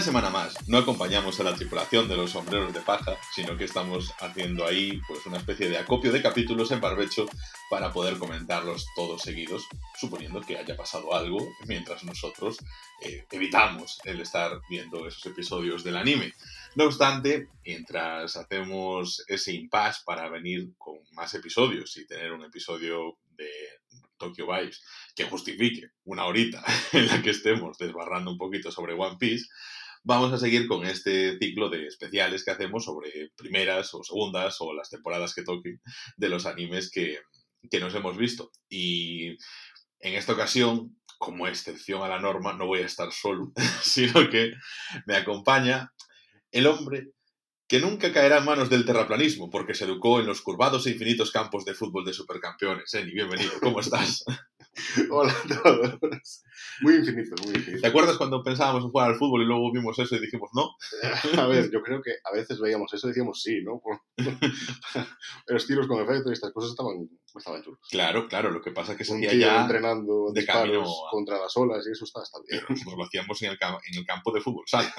Una semana más, no acompañamos a la tripulación de los sombreros de paja, sino que estamos haciendo ahí pues una especie de acopio de capítulos en barbecho para poder comentarlos todos seguidos, suponiendo que haya pasado algo mientras nosotros eh, evitamos el estar viendo esos episodios del anime. No obstante, mientras hacemos ese impasse para venir con más episodios y tener un episodio de Tokyo Vibes que justifique una horita en la que estemos desbarrando un poquito sobre One Piece, vamos a seguir con este ciclo de especiales que hacemos sobre primeras o segundas o las temporadas que toquen de los animes que, que nos hemos visto. Y en esta ocasión, como excepción a la norma, no voy a estar solo, sino que me acompaña el hombre que nunca caerá en manos del terraplanismo, porque se educó en los curvados e infinitos campos de fútbol de supercampeones. Eni, bienvenido, ¿cómo estás? Hola a todos. Muy infinito, muy infinito. ¿Te acuerdas cuando pensábamos en jugar al fútbol y luego vimos eso y dijimos no? A ver, yo creo que a veces veíamos eso y decíamos sí, ¿no? Los tiros con efecto y estas cosas estaban, estaban chulos. Claro, claro, lo que pasa es que se hacía ya... entrenando de camino a- contra las olas y eso está, está bien. Pero nosotros lo hacíamos en el, en el campo de fútbol, sala.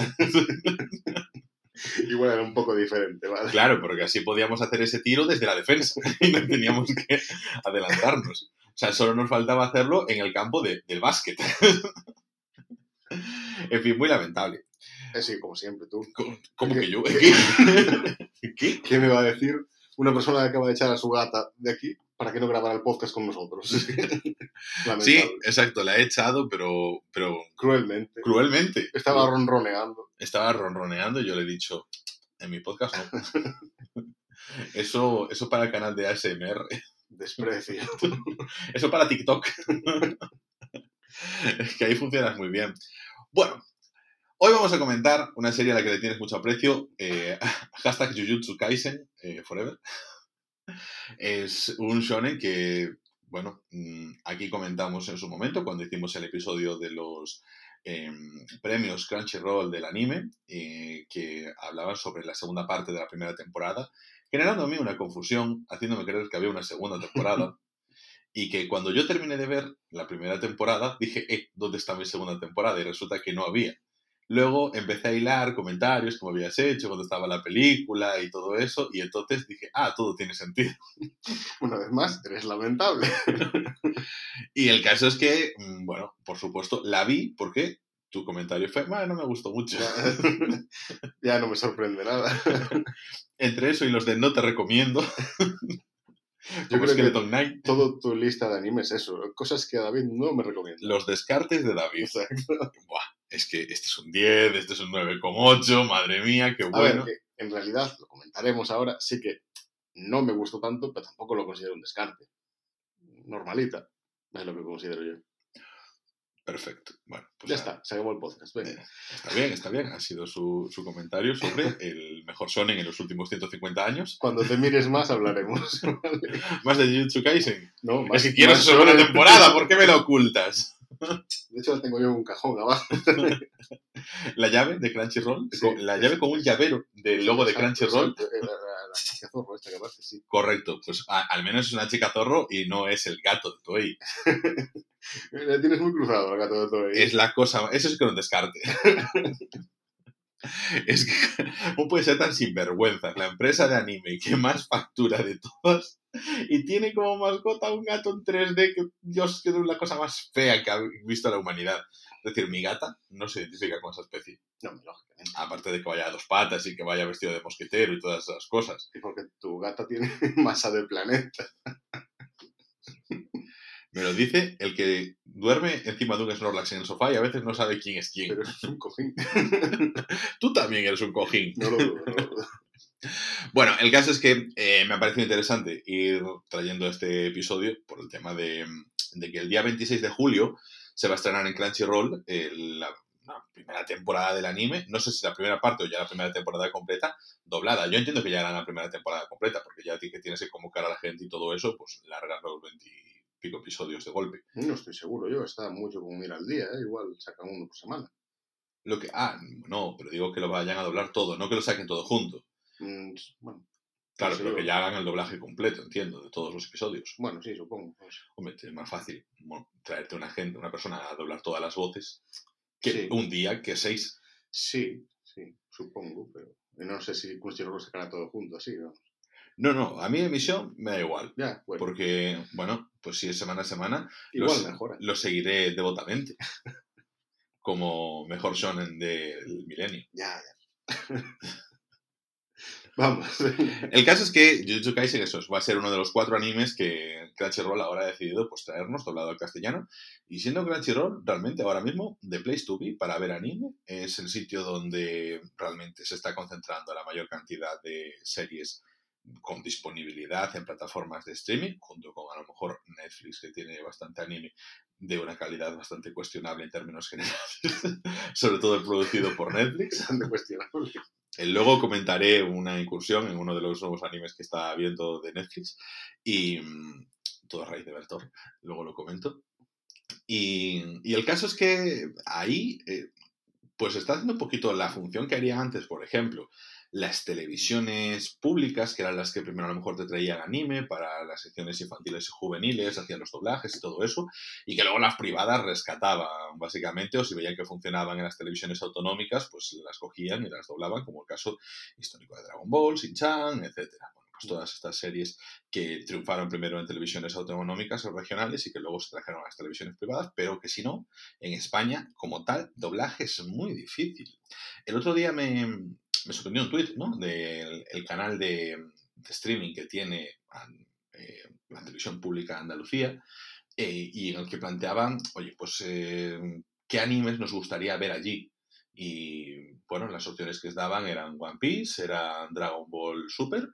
Igual era un poco diferente, ¿vale? Claro, porque así podíamos hacer ese tiro desde la defensa y no teníamos que adelantarnos. O sea, solo nos faltaba hacerlo en el campo de- del básquet. En fin, muy lamentable. Eh, sí, como siempre, tú. ¿Cómo, cómo ¿Qué- que yo? qué- ¿Qué? ¿Qué me va a decir una persona que acaba de echar a su gata de aquí para que no grabara el podcast con nosotros? Sí, exacto, la he echado, pero, pero Cruelmente. cruelmente. Estaba ronroneando. Estaba ronroneando y yo le he dicho, en mi podcast no. Eso, eso para el canal de ASMR. Desprecio. Eso para TikTok. es que ahí funcionas muy bien. Bueno, hoy vamos a comentar una serie a la que le tienes mucho aprecio. eh, hashtag Jujutsu Kaisen eh, Forever. Es un shonen que, bueno, mm, aquí comentamos en su momento cuando hicimos el episodio de los em, premios Crunchyroll del anime, eh, que hablaban sobre la segunda parte de la primera temporada, generando a mí una confusión, haciéndome creer que había una segunda temporada. Y que cuando yo terminé de ver la primera temporada, dije, eh, ¿dónde está mi segunda temporada? Y resulta que no había. Luego empecé a hilar comentarios me habías hecho cuando estaba la película y todo eso, y entonces dije, ah, todo tiene sentido. Una vez más, eres lamentable. Y el caso es que, mm, bueno, por supuesto, la vi porque tu comentario fue, bueno, no me gustó mucho. Ya, ya no me sorprende nada. Entre eso y los de no te recomiendo, Yo creo que Skeleton Knight, todo tu lista de animes es eso. Cosas que a David no me recomienda. los descartes de David. Exacto. Buah, es que este es un 10, este es un 9,8, madre mía, qué A bueno. ver, que en realidad, lo comentaremos ahora, sí que no me gustó tanto, pero tampoco lo considero un descarte. Normalita, es lo que considero yo. Perfecto. Bueno, pues ya está, se acabó el podcast. Venga. Está bien, está bien. Ha sido su, su comentario sobre el mejor Sonen en los últimos 150 años. Cuando te mires más hablaremos. ¿vale? Más de Jujutsu Kaisen. No, más, esa segunda sobre- temporada, ¿por qué me la ocultas? De hecho, la tengo yo en un cajón abajo. La llave de Crunchyroll, Sí, la llave con un llavero del logo de Crunchyroll. exacto. Eh, La, chica zorro esta que sí. Correcto, pues a- al menos es una chica zorro y no es el gato de Toei. La tienes muy cruzado, el gato de Toei. Es la cosa, eso es que no descarte. es que, ¿cómo puede ser tan sinvergüenza? La empresa de anime que más factura de todas y tiene como mascota un gato en 3D que, Dios, que es la cosa más fea que ha visto la humanidad. Es decir, mi gata no se identifica con esa especie. No, lógicamente. Aparte de que vaya a dos patas y que vaya vestido de mosquetero y todas esas cosas. Y porque tu gata tiene masa de planeta. Me lo dice el que duerme encima de un Snorlax en el sofá y a veces no sabe quién es quién. Pero es un cojín. Tú también eres un cojín. No lo dudo, no lo dudo. Bueno, el caso es que eh, me ha parecido interesante ir trayendo este episodio por el tema de, de que el día 26 de julio se va a estrenar en Crunchyroll el- la, la primera temporada del anime. No sé si la primera parte o ya la primera temporada completa, doblada. Yo entiendo que ya era la primera temporada completa, porque ya que tienes que convocar a la gente y todo eso, pues largas los 20 y pico episodios de golpe. No estoy seguro yo, está mucho como ir al día, ¿eh? igual sacan uno por semana. Lo que, ah, no, pero digo que lo vayan a doblar todo, no que lo saquen todo junto. Mm, bueno, Claro, pero que ya hagan el doblaje completo, entiendo, de todos los episodios. bueno, sí, supongo. pues. Hombre, es más fácil bueno, traerte una gente, una persona a doblar todas las voces que Sí. un día que seis. Sí, sí, supongo, pero no sé si Crunchyroll lo sacará todo junto así, ¿no? No, no, a mí emisión me da igual. Ya, bueno. Porque, bueno, pues si es semana a semana, Igual mejora. lo seguiré devotamente. Como mejor shonen del milenio. Ya, ya. Vamos. El caso es que Jujutsu Kaisen eso, va a ser uno de los cuatro animes que Crunchyroll ahora ha decidido pues, traernos doblado al castellano. Y siendo Crunchyroll realmente ahora mismo de Place to Be para ver anime, es el sitio donde realmente se está concentrando la mayor cantidad de series con disponibilidad en plataformas de streaming, junto con a lo mejor Netflix, que tiene bastante anime de una calidad bastante cuestionable en términos generales, sobre todo el producido por Netflix. Bastante cuestionable. Eh, Luego comentaré una incursión en uno de los nuevos animes que está viendo de Netflix y mm, todo a raíz de Bertor, luego lo comento. Y, y el caso es que ahí eh, pues está haciendo un poquito la función que haría antes, por ejemplo, las televisiones públicas, que eran las que primero a lo mejor te traían anime para las secciones infantiles y juveniles, hacían los doblajes y todo eso, y que luego las privadas rescataban, básicamente, o si veían que funcionaban en las televisiones autonómicas, pues las cogían y las doblaban, como el caso histórico de Dragon Ball, Shin-Chan, etc. Bueno, pues todas estas series que triunfaron primero en televisiones autonómicas o regionales y que luego se trajeron a las televisiones privadas, pero que si no, en España, como tal, doblaje es muy difícil. El otro día me, me sorprendió un tuit, ¿no? Del el canal de, streaming que tiene eh, la televisión pública de Andalucía eh, y en el que planteaban, oye, pues, eh, ¿qué animes nos gustaría ver allí? Y, bueno, las opciones que daban eran One Piece, era Dragon Ball Super,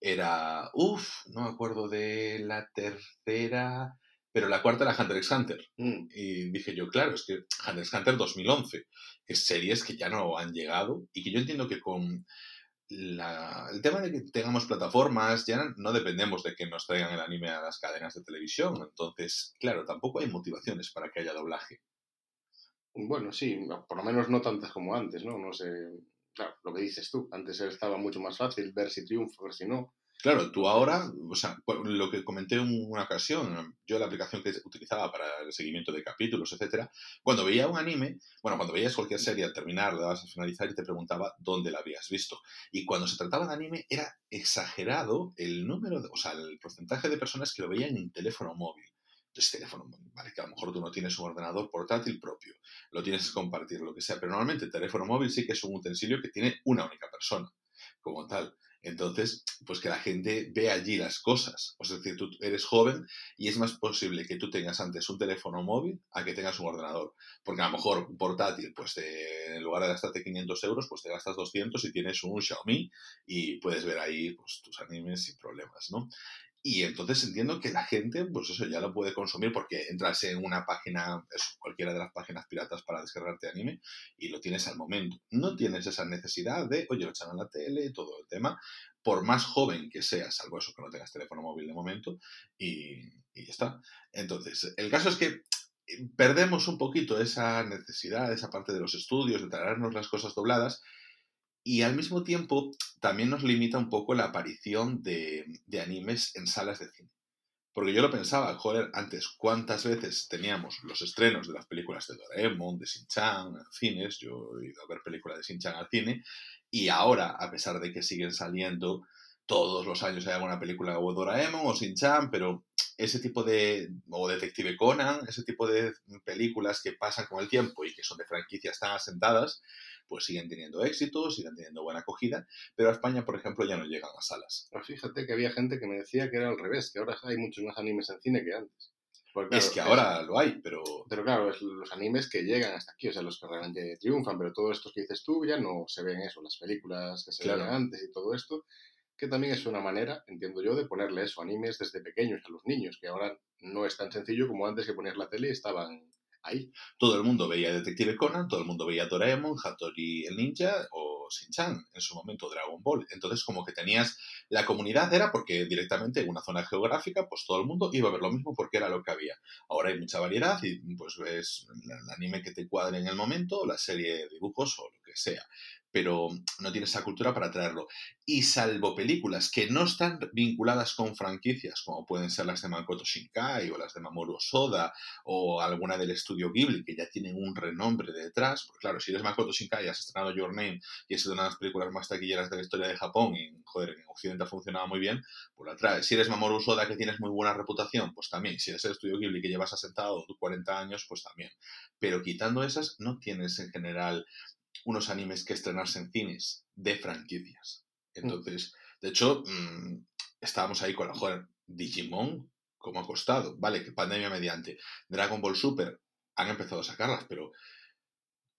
era, uff, no me acuerdo de la tercera, pero la cuarta era Hunter x Hunter. Mm, Y dije yo, claro, es que Hunter x Hunter 2011, que es series que ya no han llegado y que yo entiendo que con la- el tema de que tengamos plataformas, ya no dependemos de que nos traigan el anime a las cadenas de televisión. Entonces, claro, tampoco hay motivaciones para que haya doblaje. Bueno, sí, por lo menos no tantas como antes, ¿no? No sé. Claro, lo que dices tú. Antes estaba mucho más fácil ver si triunfa, ver si no. Claro, tú ahora, o sea, lo que comenté en una ocasión, yo la aplicación que utilizaba para el seguimiento de capítulos, etcétera, cuando veía un anime, bueno, cuando veías cualquier serie al terminar, le dabas a finalizar y te preguntaba dónde la habías visto. Y cuando se trataba de anime, era exagerado el número, de, o sea, el porcentaje de personas que lo veían en teléfono móvil. Entonces, teléfono móvil, vale, que a lo mejor tú no tienes un ordenador portátil propio, lo tienes que compartir, lo que sea, pero normalmente el teléfono móvil sí que es un utensilio que tiene una única persona, como tal. Entonces, pues que la gente ve allí las cosas. O sea, es decir, tú eres joven y es más posible que tú tengas antes un teléfono móvil a que tengas un ordenador. Porque a lo mejor portátil, pues en lugar de gastarte 500 euros, pues te gastas 200 y tienes un Xiaomi y puedes ver ahí pues, tus animes sin problemas, ¿no? Y entonces entiendo que la gente, pues eso ya lo puede consumir porque entras en una página, cualquiera de las páginas piratas para descargarte anime y lo tienes al momento. No tienes esa necesidad de, oye, lo echan en la tele, todo el tema, por más joven que seas, salvo eso que no tengas teléfono móvil de momento, y, y ya está. Entonces, el caso es que eh, perdemos un poquito esa necesidad, esa parte de los estudios, de traernos las cosas dobladas, y al mismo tiempo también nos limita un poco la aparición de, de animes en salas de cine. Porque yo lo pensaba, joder, antes, ¿cuántas veces teníamos los estrenos de las películas de Doraemon, de Shin-Chan, cines? Yo he ido a ver películas de Shin-Chan al cine. Y ahora, a pesar de que siguen saliendo todos los años hay alguna película o Doraemon o Shin-Chan, pero ese tipo de, o Detective Conan, ese tipo de películas que pasan con el tiempo y que son de franquicias tan asentadas, pues siguen teniendo éxito, siguen teniendo buena acogida, pero a España, por ejemplo, ya no llegan a salas. Pero fíjate que había gente que me decía que era al revés, que ahora hay muchos más animes en cine que antes. Porque, es que ahora lo hay, pero Pero claro, es los animes que llegan hasta aquí, o sea, los que realmente triunfan, pero todos estos que dices tú ya no se ven eso, las películas que se Claro. veían antes y todo esto, que también es una manera, entiendo yo, de ponerle eso, animes desde pequeños a los niños, que ahora no es tan sencillo como antes que poner la tele y estaban todo el mundo veía Detective Conan, todo el mundo veía Doraemon, Hattori el Ninja o Shin-Chan, en su momento Dragon Ball. Entonces, como que tenías la comunidad, era porque directamente en una zona geográfica, pues todo el mundo iba a ver lo mismo porque era lo que había. Ahora hay mucha variedad y pues ves el anime que te cuadre en el momento, la serie de dibujos o lo que sea. Pero no tiene esa cultura para traerlo. Y salvo películas que no están vinculadas con franquicias, como pueden ser las de Makoto Shinkai o las de Mamoru Soda o alguna del estudio Ghibli, que ya tienen un renombre detrás, porque claro, si eres Makoto Shinkai has estrenado Your Name y es una de las películas más taquilleras de la historia de Japón y, joder, en Occidente ha funcionado muy bien, pues la traes. Si eres Mamoru Soda que tienes muy buena reputación, pues también. Si eres el estudio Ghibli que llevas asentado 40 años, pues también. Pero quitando esas, no tienes en general unos animes que estrenarse en cines de franquicias. Mm. Entonces, de hecho, mm, estábamos ahí con la joder, Digimon, como ha costado, vale, que pandemia mediante. Dragon Ball Super han empezado a sacarlas, pero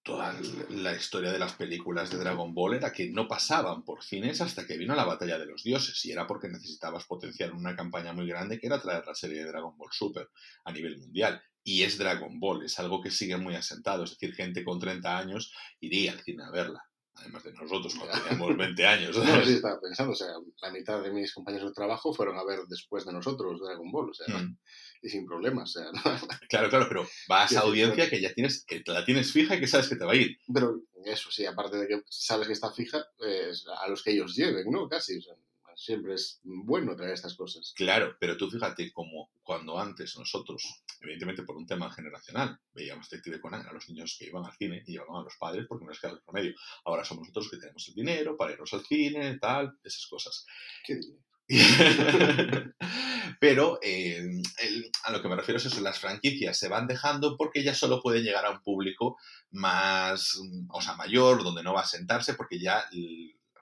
toda la historia de las películas de Dragon Ball era que no pasaban por cines hasta que vino la batalla de los dioses y era porque necesitabas potenciar una campaña muy grande que era traer la serie de Dragon Ball Super a nivel mundial y es Dragon Ball, es algo que sigue muy asentado, es decir, gente con 30 años iría al cine a verla. Además de nosotros, cuando teníamos 20 años. No, sí, estaba pensando, o sea, la mitad de mis compañeros de trabajo fueron a ver después de nosotros Dragon Ball, o sea, mm. y sin problemas. O sea, Claro, claro, pero vas a audiencia que ya tienes, que la tienes fija y que sabes que te va a ir. Pero eso sí, aparte de que sabes que está fija, pues, a los que ellos lleven, ¿no? Casi, o sea, siempre es bueno traer estas cosas. Claro, pero tú fíjate como cuando antes nosotros, evidentemente por un tema generacional, veíamos Detective Conan a los niños que iban al cine y llevaban a los padres porque no les quedaba el remedio. Ahora somos nosotros que tenemos el dinero para irnos al cine, tal, esas cosas. ¿Qué dinero? Pero eh, a lo que me refiero es eso, las franquicias se van dejando porque ya solo pueden llegar a un público más, o sea, mayor, donde no va a sentarse, porque ya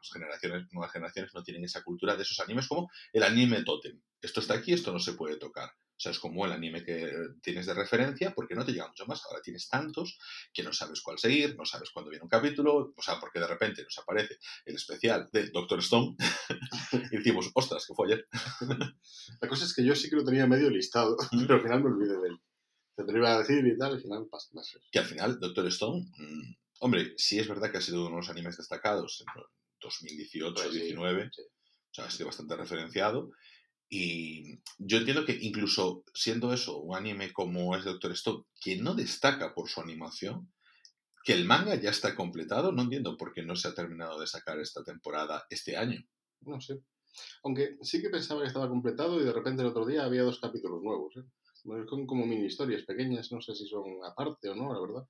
generaciones, nuevas generaciones no tienen esa cultura de esos animes como el anime totem. Esto está aquí, esto no se puede tocar. O sea, es como el anime que tienes de referencia porque no te llega mucho más. Ahora tienes tantos que no sabes cuál seguir, no sabes cuándo viene un capítulo, o sea, porque de repente nos aparece el especial de Doctor Stone y decimos, ostras, que fue ayer. La cosa es que yo sí que lo tenía medio listado, pero al final me olvidé de él. Te lo iba a decir y tal, al final pasa. Que al final, Doctor Stone, mm, hombre, sí es verdad que ha sido uno de los animes destacados 2018, 2019. O sea, ha sido bastante referenciado. Y yo entiendo que incluso siendo eso un anime como es Doctor Stone, que no destaca por su animación, que el manga ya está completado, no entiendo por qué no se ha terminado de sacar esta temporada este año. No sé. Aunque sí que pensaba que estaba completado y de repente el otro día había dos capítulos nuevos. ¿eh? Son como mini historias pequeñas, no sé si son aparte o no, la verdad.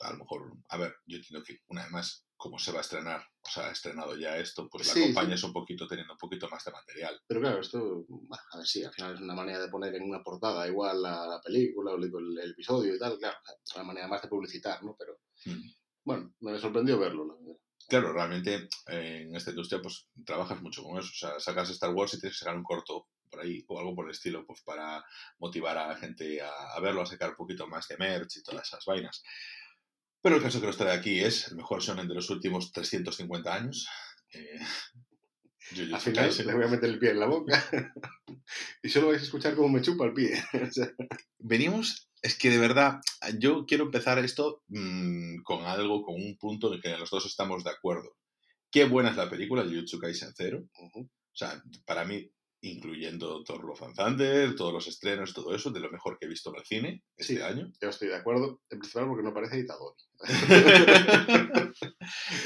A lo mejor, a ver, yo entiendo que una vez más cómo se va a estrenar, o sea, ha estrenado ya esto, pues la acompañas es un poquito teniendo un poquito más de material. Pero claro, esto, a ver, sí, al final es una manera de poner en una portada igual la, película o el, episodio y tal, claro, una manera más de publicitar, ¿no? Pero, mm. bueno, me sorprendió verlo, la verdad. Claro, realmente eh, en esta industria pues trabajas mucho con eso, o sea, sacas Star Wars y tienes que sacar un corto por ahí o algo por el estilo, pues para motivar a la gente a, a verlo, a sacar un poquito más de merch y todas esas vainas. Pero el caso que nos trae aquí es el mejor shonen de los últimos 350 años. Eh, Al final le voy a meter el pie en la boca y solo vais a escuchar cómo me chupa el pie. Venimos, es que de verdad, yo quiero empezar esto mm, con algo, con un punto en el que los dos estamos de acuerdo. Qué buena es la película, Jujutsu Kaisen Zero. O sea, para mí incluyendo todos los Thunder, todos los estrenos, todo eso, de lo mejor que he visto en el cine este año. Yo estoy de acuerdo, en principal porque no parece Itadori.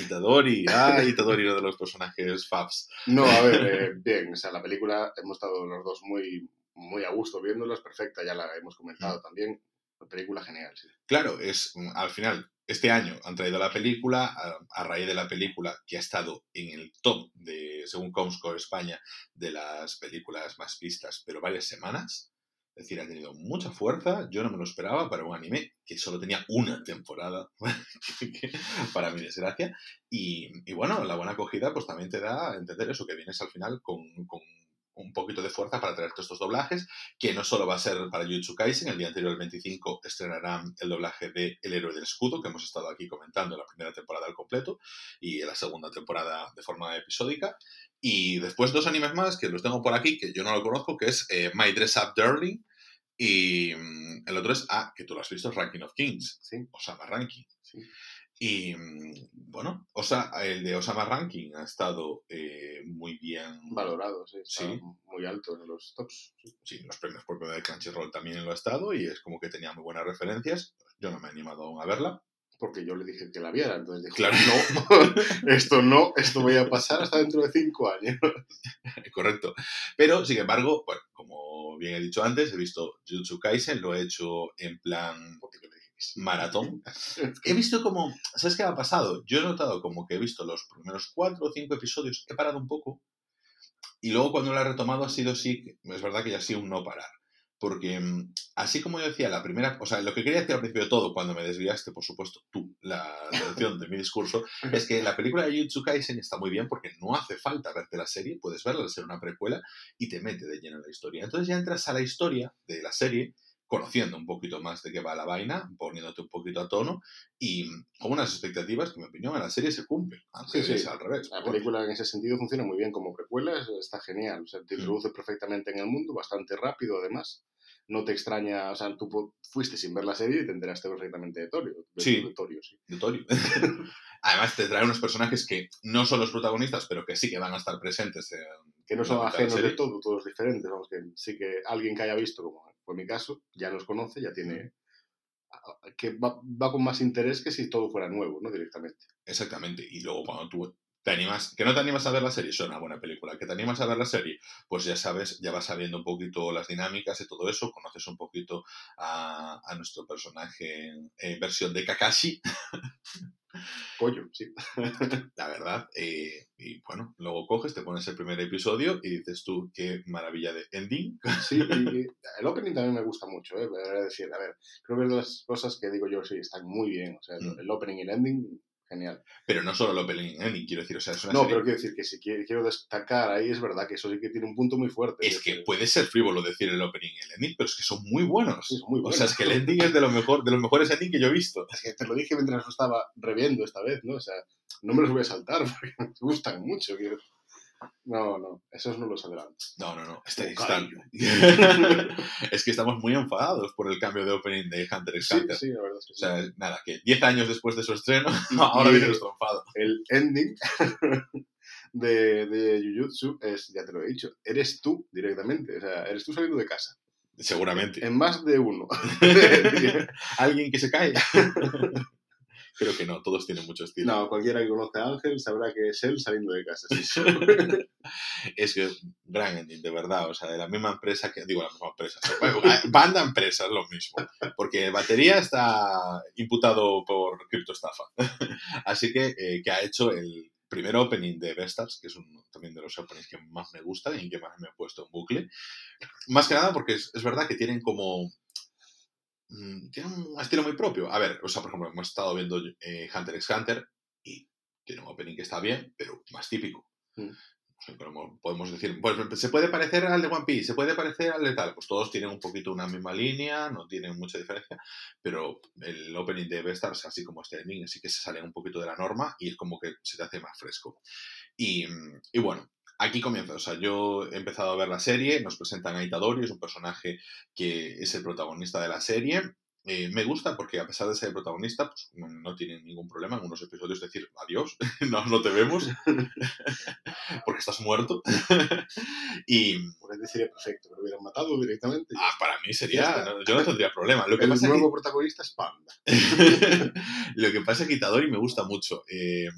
Itadori, ah, Itadori, uno de los personajes Fabs. No, a ver, eh, bien, o sea, la película hemos estado los dos muy, muy a gusto viéndola, es perfecta, ya la hemos comentado mm. también. Película genial, sí. Claro, es al final este año han traído la película, a, raíz de la película que ha estado en el top de, según Comscore España, de las películas más vistas, pero varias semanas. Es decir, ha tenido mucha fuerza. Yo no me lo esperaba para un anime que solo tenía una temporada, para mi desgracia. Y, y, bueno, la buena acogida pues también te da a entender eso, que vienes al final con, con un poquito de fuerza para traer todos estos doblajes, que no solo va a ser para Jujutsu Kaisen, el día anterior, el 25, estrenarán el doblaje de El héroe del escudo, que hemos estado aquí comentando en la primera temporada al completo, y en la segunda temporada de forma episódica. Y después dos animes más, que los tengo por aquí, que yo no lo conozco, que es eh, My Dress Up Darling, y mm, el otro es, ah, que tú lo has visto, Ranking of Kings, sí. Osama Ranking. Sí. Y mm, bueno, Osa, el de Osama Ranking ha estado eh, muy bien valorado, sí, muy alto en los tops. Sí, los premios por de Crunchyroll también lo ha estado y es como que tenía muy buenas referencias. Yo no me he animado aún a verla. porque yo le dije que la viera. Entonces dijo, claro. no, esto no, esto voy a pasar hasta dentro de cinco años. Correcto. Pero, sin embargo, bueno, como bien he dicho antes, he visto Jujutsu Kaisen, lo he hecho en plan maratón. he visto como, ¿sabes qué ha pasado? Yo he notado como que he visto los primeros cuatro o cinco episodios, he parado un poco, y luego cuando lo he retomado ha sido sí, es verdad que ya ha sido un no parar. Porque mm, así como yo decía, la primera, o sea, lo que quería decir al principio de todo, cuando me desviaste, por supuesto, tú, la traducción de mi discurso, es que la película de Jujutsu Kaisen está muy bien porque no hace falta verte la serie, puedes verla al ser una precuela y te mete de lleno en la historia. Entonces ya entras a la historia de la serie conociendo un poquito más de qué va la vaina, poniéndote un poquito a tono y con unas expectativas que, en mi opinión, en la serie se cumplen. Sí, sí. al revés. La película en ese sentido funciona muy bien como precuela, está genial. O sea, te mm. introduce perfectamente en el mundo, bastante rápido además. No te extraña, o sea, tú fuiste sin ver la serie y te enteraste perfectamente de Torio. sí, de Torio, sí. De Torio. Además, te trae unos personajes que no son los protagonistas, pero que sí que van a estar presentes. que no son ajenos de todo, todos diferentes. Vamos, que sí que alguien que haya visto, como fue mi caso, ya los conoce, ya tiene que va, con más interés que si todo fuera nuevo, ¿no? Directamente. Exactamente. Y luego cuando tú te animas, que no te animas a ver la serie, es una buena película. Que te animas a ver la serie, pues ya sabes, ya vas sabiendo un poquito las dinámicas y todo eso, conoces un poquito a, nuestro personaje en versión de Kakashi. Pollo, sí. La verdad. Eh, y bueno, luego coges, te pones el primer episodio y dices tú, qué maravilla de ending. Sí, y el opening también me gusta mucho, ¿eh? decir, a ver, creo que es de las cosas que digo yo, sí, están muy bien. O sea, el mm. opening y el ending genial. Pero no solo el opening ending, quiero decir, o sea, es una No, pero quiero decir que si quiero, destacar ahí es verdad que eso sí que tiene un punto muy fuerte. Es que puede ser frívolo decir el opening y el ending, pero es que son muy buenos. muy buenos. O sea, es que el ending es de lo mejor, de los mejores ending que yo he visto. Es que te lo dije mientras lo estaba reviendo esta vez, ¿no? O sea, no me los voy a saltar porque me gustan mucho. Quiero... No, no, esos no los adelanto. No, no, no. Este, es que estamos muy enfadados por el cambio de opening de Hunter x Hunter. Sí, la verdad es que O sea, nada, que 10 años después de su estreno, ahora viene nuestro enfado. El ending de, de Jujutsu es, ya te lo he dicho, eres tú directamente. O sea, eres tú saliendo de casa. Seguramente. En más de uno. Alguien que se cae. Creo que no, todos tienen mucho estilo. No, cualquiera que conozca a Ángel sabrá que es él saliendo de casa. es que gran ending, de verdad. O sea, de la misma empresa que. Digo, la misma empresa. Banda empresa es lo mismo. Porque batería está imputado por criptoestafa. Así que, eh, que ha hecho el primer opening de Vestars, que es un, también de los openings que más me gustan y que más me he puesto en bucle. Más que nada porque es, es verdad que tienen como Mm, tiene un estilo muy propio. A ver, o sea, por ejemplo, hemos estado viendo eh, Hunter x Hunter y tiene un opening que está bien, pero más típico. Mm. podemos decir, pues se puede parecer al de One Piece, se puede parecer al de tal. Pues todos tienen un poquito una misma línea, no tienen mucha diferencia, pero el opening de Beastars, así como este ending, sí que se sale un poquito de la norma y es como que se te hace más fresco. Y, y bueno, Aquí comienza, o sea, yo he empezado a ver la serie, nos presentan a Itadori, es un personaje que es el protagonista de la serie, eh, me gusta porque a pesar de ser el protagonista, pues, no, tiene ningún problema en unos episodios decir adiós, no, no te vemos, porque estás muerto. y... Por eso sería perfecto, me lo hubieran matado directamente. Ah, para mí sería, yo no tendría problema. Lo que el nuevo protagonista es Panda. lo que pasa es que Itadori me gusta mucho. Eh,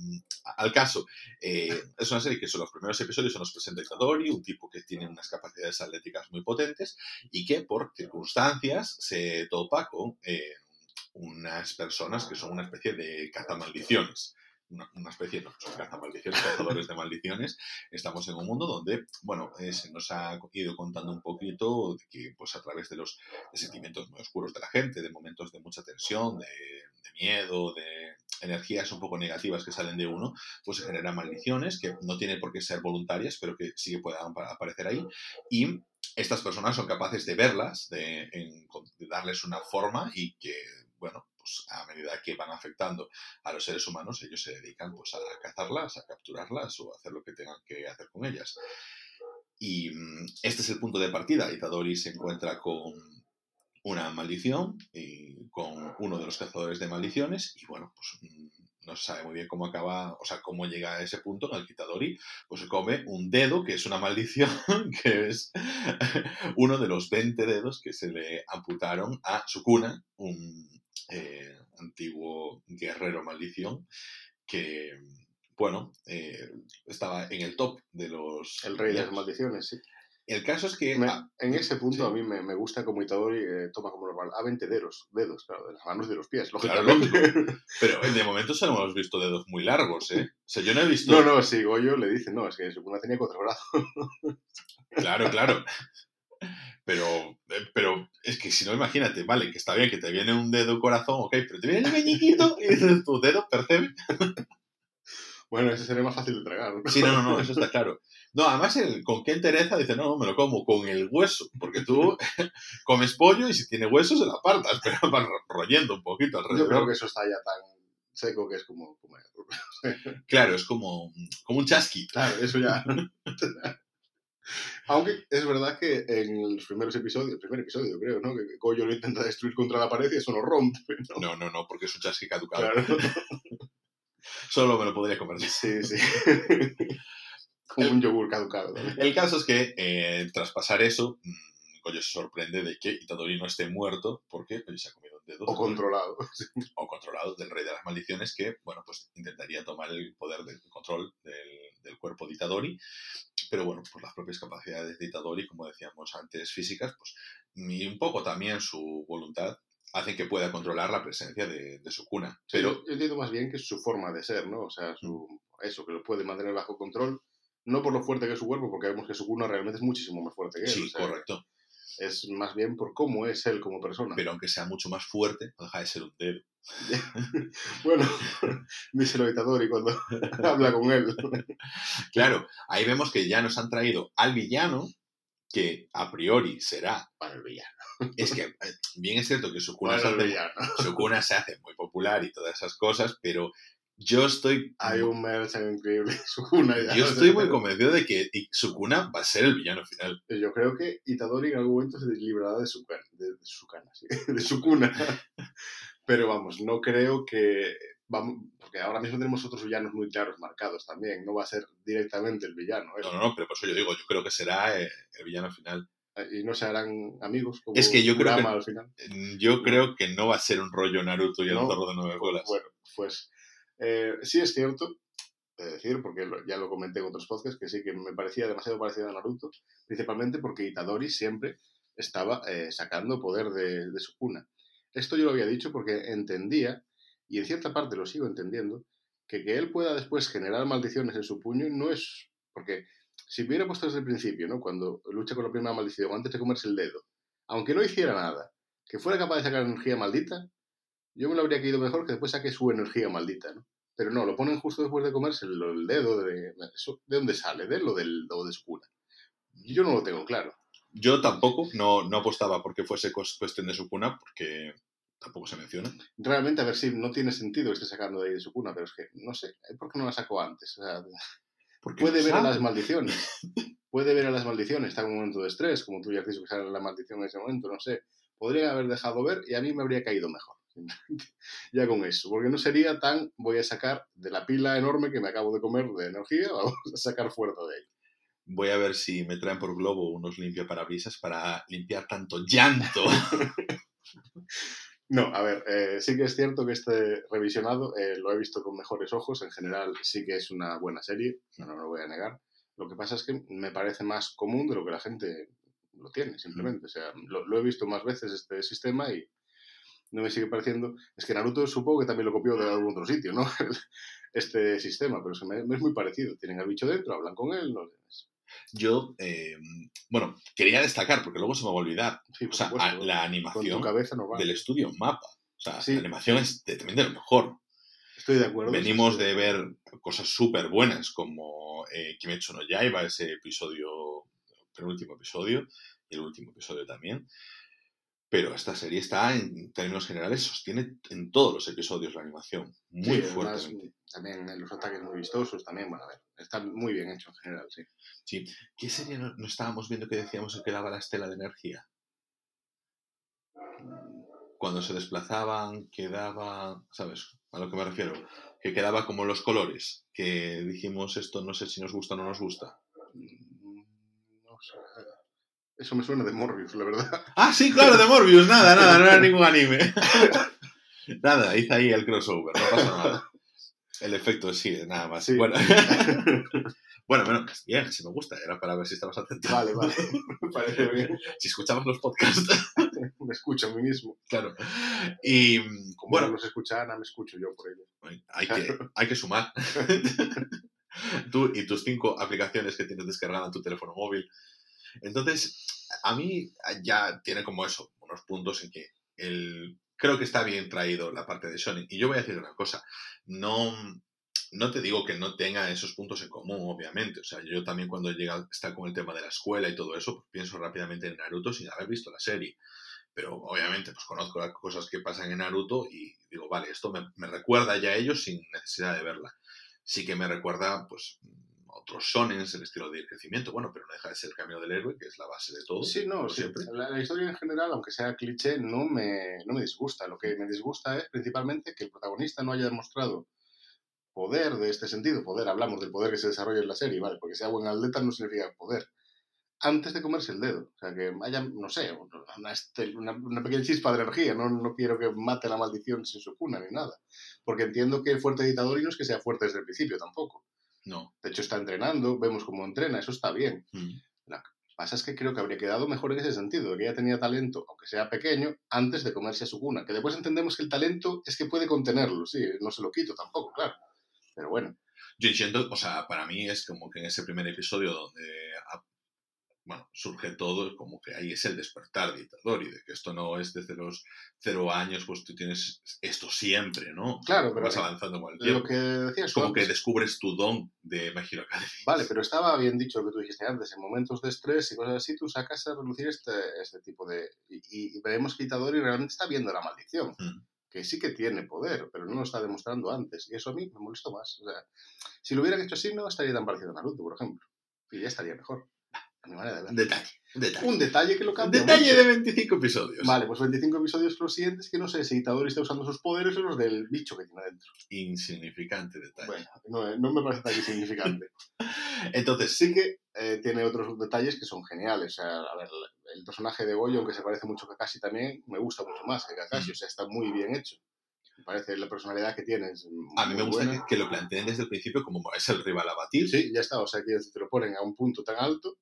al caso, eh, es una serie que son los primeros episodios se nos presenta Itadori, un tipo que tiene unas capacidades atléticas muy potentes y que por circunstancias se topa con eh, unas personas que son una especie de cazamaldiciones. Una, especie, no, son cazamaldiciones, cazadores de maldiciones. Estamos en un mundo donde, bueno, eh, se nos ha ido contando un poquito de que, pues a través de los sentimientos muy oscuros de la gente, de momentos de mucha tensión, de, de miedo, de energías un poco negativas que salen de uno, pues se generan maldiciones que no tienen por qué ser voluntarias, pero que sí que puedan aparecer ahí. Y estas personas son capaces de verlas, de, darles una forma y que, bueno, pues a medida que van afectando a los seres humanos, ellos se dedican pues a cazarlas, a capturarlas o a hacer lo que tengan que hacer con ellas. Y mm, este es el punto de partida. Itadori se encuentra con una maldición y con uno de los cazadores de maldiciones y bueno, pues mm, no se sabe muy bien cómo acaba, o sea, cómo llega a ese punto en el Kitadori, pues se come un dedo, que es una maldición, que es uno de los 20 dedos que se le amputaron a Sukuna, un, eh, antiguo guerrero maldición, que, bueno, eh, estaba en el top de los... El rey de las maldiciones, sí. El caso es que... Me- ah, en ese punto sí. a mí me, me gusta como Itadori eh, toma como normal a 20 dedos, dedos, claro, de las manos y de los pies, Claro, lógicamente. pero de momento solo hemos visto dedos muy largos, ¿eh? O sea, yo no he visto... no, no, si Goyo le dice, no, es que Sukuna tenía cuatro brazos. Claro, claro. Pero, eh, pero es que si no, imagínate, vale, que está bien que te viene un dedo corazón, ok, pero te viene el meñiquito y dices tu dedo percebe. Bueno, ese sería más fácil de tragar. ¿no? Sí, no, no, no, eso está claro. No, además, el, ¿con qué entereza? Dice, no, no, me lo como con el hueso, porque tú comes pollo y si tiene hueso se lo apartas, pero ro- royendo un poquito Yo creo alrededor. que eso está ya tan seco que es como comer. Claro, es como, como un chasqui. Claro, eso ya. Aunque es verdad que en los primeros episodios, el primer episodio creo, ¿no? Que Goyo lo intenta destruir contra la pared y eso no rompe, ¿no? No, no, no, porque es un chasqui caducado. Claro. Solo me lo podría comer. Sí, sí. Como un yogur caducado. ¿no? El caso es que, eh, tras pasar eso, mm, Goyo se sorprende de que Itadori no esté muerto porque se ha comido un dedo. O controlado. o controlado del rey de las maldiciones que, bueno, pues intentaría tomar el poder del control del, del cuerpo de Itadori, pero bueno, por las propias capacidades de Itadori, como decíamos antes, físicas, pues, y un poco también su voluntad, hacen que pueda controlar la presencia de, de su cuna. Pero yo entiendo más bien que es su forma de ser, ¿no? O sea, su, eso, que lo puede mantener bajo control. No por lo fuerte que es su cuerpo, porque vemos que su cuna realmente es muchísimo más fuerte que él. sí, o sea, correcto, Es más bien por cómo es él como persona. pero aunque sea mucho más fuerte, no deja de ser un dedo. Bueno, díselo a Itadori cuando habla con él. Claro, ahí vemos que ya nos han traído al villano, que a priori será, Para el villano. es que eh, bien es cierto que su cuna Para se hace villano. su cuna se hace muy popular y todas esas cosas, pero yo estoy, Hay un merchan increíble en su cuna. ya. yo estoy muy convencido de que su cuna va a ser el villano final. Yo creo que Itadori en algún momento se librará de su cana, de, de su cana, sí, de su cuna. Pero vamos, no creo que vamos, porque ahora mismo tenemos otros villanos muy claros marcados también. No va a ser directamente el villano. él. No, no, no, pero por eso yo digo, yo creo que será eh, el villano final. Y no se harán amigos como Es que yo creo que- al final. Yo creo que no va a ser un rollo Naruto y el No. zorro de nueve bolas. Bueno, pues eh, sí es cierto, de decir, porque lo- ya lo comenté en otros podcasts, que sí que me parecía demasiado parecido a Naruto, principalmente porque Itadori siempre estaba eh, sacando poder de, de su cuna. Esto yo lo había dicho porque entendía, y en cierta parte lo sigo entendiendo, que que él pueda después generar maldiciones en su puño no es... Porque si hubiera puesto desde el principio, ¿no? cuando lucha con la primera maldición, antes de comerse el dedo, aunque no hiciera nada, que fuera capaz de sacar energía maldita, yo me lo habría caído mejor que después saque su energía maldita, ¿no? Pero no, lo ponen justo después de comerse el, dedo. De, ¿De dónde sale? ¿De él o, del, o de su cuna? Yo no lo tengo claro. Yo tampoco, no, no apostaba porque fuese cuestión de su cuna, porque tampoco se menciona. Realmente, a ver si no tiene sentido que esté sacando de ahí de su cuna, pero es que no sé, ¿por qué no la sacó antes? O sea, Porque puede no ver a las maldiciones. Puede ver a las maldiciones, está en un momento de estrés, como tú ya has dicho que sale la maldición en ese momento, no sé. Podría haber dejado ver y a mí me habría caído mejor. ya con eso, porque no sería tan voy a sacar de la pila enorme que me acabo de comer de energía, vamos a sacar fuerza de ahí. Voy a ver si me traen por globo unos limpiaparabrisas para limpiar tanto llanto. No, a ver, eh, sí que es cierto que este revisionado eh, lo he visto con mejores ojos. En general, sí que es una buena serie, no, no lo voy a negar. Lo que pasa es que me parece más común de lo que la gente lo tiene, simplemente. O sea, lo, lo he visto más veces este sistema y no me sigue pareciendo. Es que Naruto supongo que también lo copió de algún otro sitio, ¿no? este sistema, pero es, me, me es muy parecido. Tienen al bicho dentro, hablan con él, no es- Yo, eh, bueno, quería destacar, porque luego se me va a olvidar, Sí, o sea, supuesto, la animación no del estudio Mapa. O sea, Sí. la animación es de, también de lo mejor. Estoy de acuerdo. Venimos sí. de ver cosas súper buenas como eh, Kimetsu no Yaiba, ese episodio, penúltimo episodio, y el último episodio también. Pero esta serie está, en términos generales, sostiene en todos los episodios la animación. Muy Sí, además, fuertemente. también en los ataques muy vistosos, también, bueno, a ver, está muy bien hecho en general, sí. Sí. ¿Qué serie no, no estábamos viendo que decíamos que daba la estela de energía? Cuando se desplazaban, quedaba, ¿sabes? A lo que me refiero. Que quedaba como los colores. Que dijimos esto, no sé si nos gusta o no nos gusta. Mm, No sé. Eso me suena de Morbius, la verdad. Ah, sí, claro, de Morbius, nada, nada, no era ningún anime. Nada, hice ahí el crossover, no pasa nada. El efecto sí, nada más. Sí. Bueno. bueno, bueno, bien, si me gusta, era para ver si estabas atento. Vale, vale. Me parece bien. Si escuchabas los podcasts, Me escucho a mí mismo. claro. Y Como bueno, no los escucha Ana, me escucho yo por ello. hay que, hay que sumar. Tú y tus cinco aplicaciones que tienes descargadas en tu teléfono móvil. Entonces, a mí ya tiene como eso, unos puntos en que el, creo que está bien traído la parte de Sony. Y yo voy a decir una cosa, no, no te digo que no tenga esos puntos en común, obviamente. O sea, yo también cuando llega está con el tema de la escuela y todo eso, pues pienso rápidamente en Naruto sin haber visto la serie. Pero obviamente, pues conozco las cosas que pasan en Naruto y digo, vale, esto me, me recuerda ya a ellos sin necesidad de verla. Sí que me recuerda, pues, otros shonens, el estilo de crecimiento, bueno, pero no deja de ser el camino del héroe, que es la base de todo. Sí, no, sí. siempre. La, la historia en general, aunque sea cliché, no me, no me disgusta. Lo que me disgusta es principalmente que el protagonista no haya demostrado poder de este sentido. Poder, hablamos del poder que se desarrolla en la serie, ¿vale? Porque sea buen atleta no significa poder. Antes de comerse el dedo. O sea, que haya, no sé, una, una, una pequeña chispa de energía. No, no quiero que mate la maldición sin su cuna ni nada. Porque entiendo que el fuerte dictador y no es que sea fuerte desde el principio tampoco. No. De hecho, está entrenando, vemos cómo entrena, eso está bien. Mm. pasa es que creo que habría quedado mejor en ese sentido, que ella tenía talento, aunque sea pequeño, antes de comerse a su cuna. Que después entendemos que el talento es que puede contenerlo, sí, no se lo quito tampoco, claro. Pero bueno, Yo siento, o sea, para mí es como que en ese primer episodio donde, bueno, surge todo, como que ahí es el despertar de Itadori, de que esto no es desde los cero años, pues tú tienes esto siempre, ¿no? Claro, pero Vas avanzando con el lo tiempo. que decías como que descubres tu don de My Hero Academy. Vale, pero estaba bien dicho lo que tú dijiste antes, en momentos de estrés y cosas así, tú sacas a relucir este, este tipo de... Y, y vemos que Itadori realmente está viendo la maldición, Mm. que sí que tiene poder, pero no lo está demostrando antes, y eso a mí me molestó más. O sea, si lo hubieran hecho así, no estaría tan parecido a Naruto, por ejemplo, y ya estaría mejor, a mi manera de ver. Detalle, detalle. Un detalle que lo cambia Detalle mucho. de 25 episodios. Vale, pues 25 episodios los siguientes que no sé si Itadori está usando sus poderes o los del bicho que tiene dentro. Insignificante detalle. Bueno, no, no me parece tan insignificante. Entonces, Sí que eh, tiene otros detalles que son geniales. O sea, a ver, el personaje de Goyo, aunque se parece mucho a Kakashi también, me gusta mucho más que Kakashi. Mm. O sea, está muy bien hecho. Me parece la personalidad que tiene. es a mí me gusta que, que lo planteen desde el principio como es el rival a batir. Sí, ya está. O sea, que te lo ponen a un punto tan alto.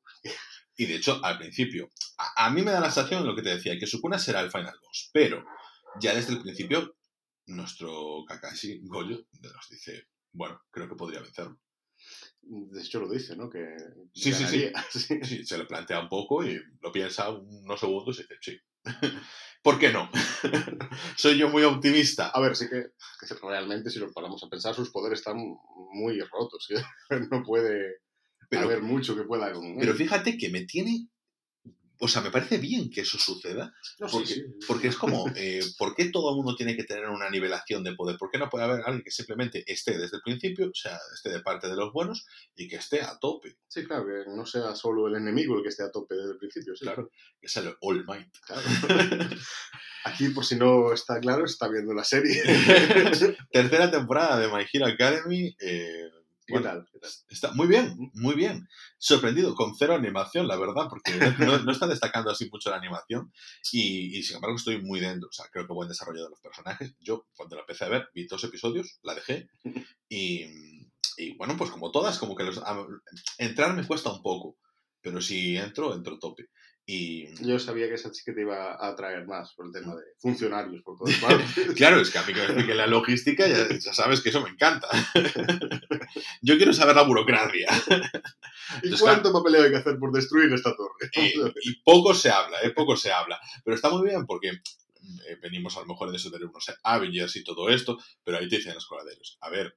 Y de hecho, al principio, a, a mí me da la sensación, lo que te decía, que Sukuna será el final boss. Pero ya desde el principio, nuestro Kakashi, Goyo, nos dice, bueno, creo que podría vencerlo. De hecho, lo dice, ¿no? Que Sí, sí, sí. sí. Se le plantea un poco y lo piensa unos segundos y dice, sí. ¿Por qué no? Soy yo muy optimista. A ver, sí que, que realmente, si lo paramos a pensar, sus poderes están muy rotos. ¿sí? No puede Pero, haber mucho que pueda con pero fíjate que me tiene... O sea, me parece bien que eso suceda, No, porque- sí. porque es como, eh, ¿por qué todo el mundo tiene que tener una nivelación de poder? ¿Por qué no puede haber alguien que simplemente esté desde el principio, o sea, esté de parte de los buenos y que esté a tope? Sí, claro, que no sea solo el enemigo el que esté a tope desde el principio. Sí, Claro, que es el All Might. claro. Aquí, por si no está claro, está viendo la serie. Tercera temporada de My Hero Academy. eh, ¿Qué bueno, tal? ¿Qué tal? Está muy bien, muy bien. Sorprendido, con cero animación, la verdad, porque no, no está destacando así mucho la animación. Y, y, sin embargo estoy muy dentro. O sea, creo que buen desarrollo de los personajes. Yo, cuando la empecé a ver, vi dos episodios, la dejé. Y, y bueno, pues como todas, como que los, a- entrar me cuesta un poco. Pero si entro, entro tope. Y Yo sabía que esa sí que te iba a atraer más por el tema de funcionarios por todas partes. claro, es que a mí que la logística, ya, ya sabes que eso me encanta. Yo quiero saber la burocracia. ¿Y Entonces, cuánto papeleo hay que hacer por destruir esta torre? Eh, y poco se habla, ¿eh? Poco se habla. Pero está muy bien porque eh, venimos a lo mejor de eso de unos Avengers y todo esto, pero ahí te dicen los coladeros, a ver,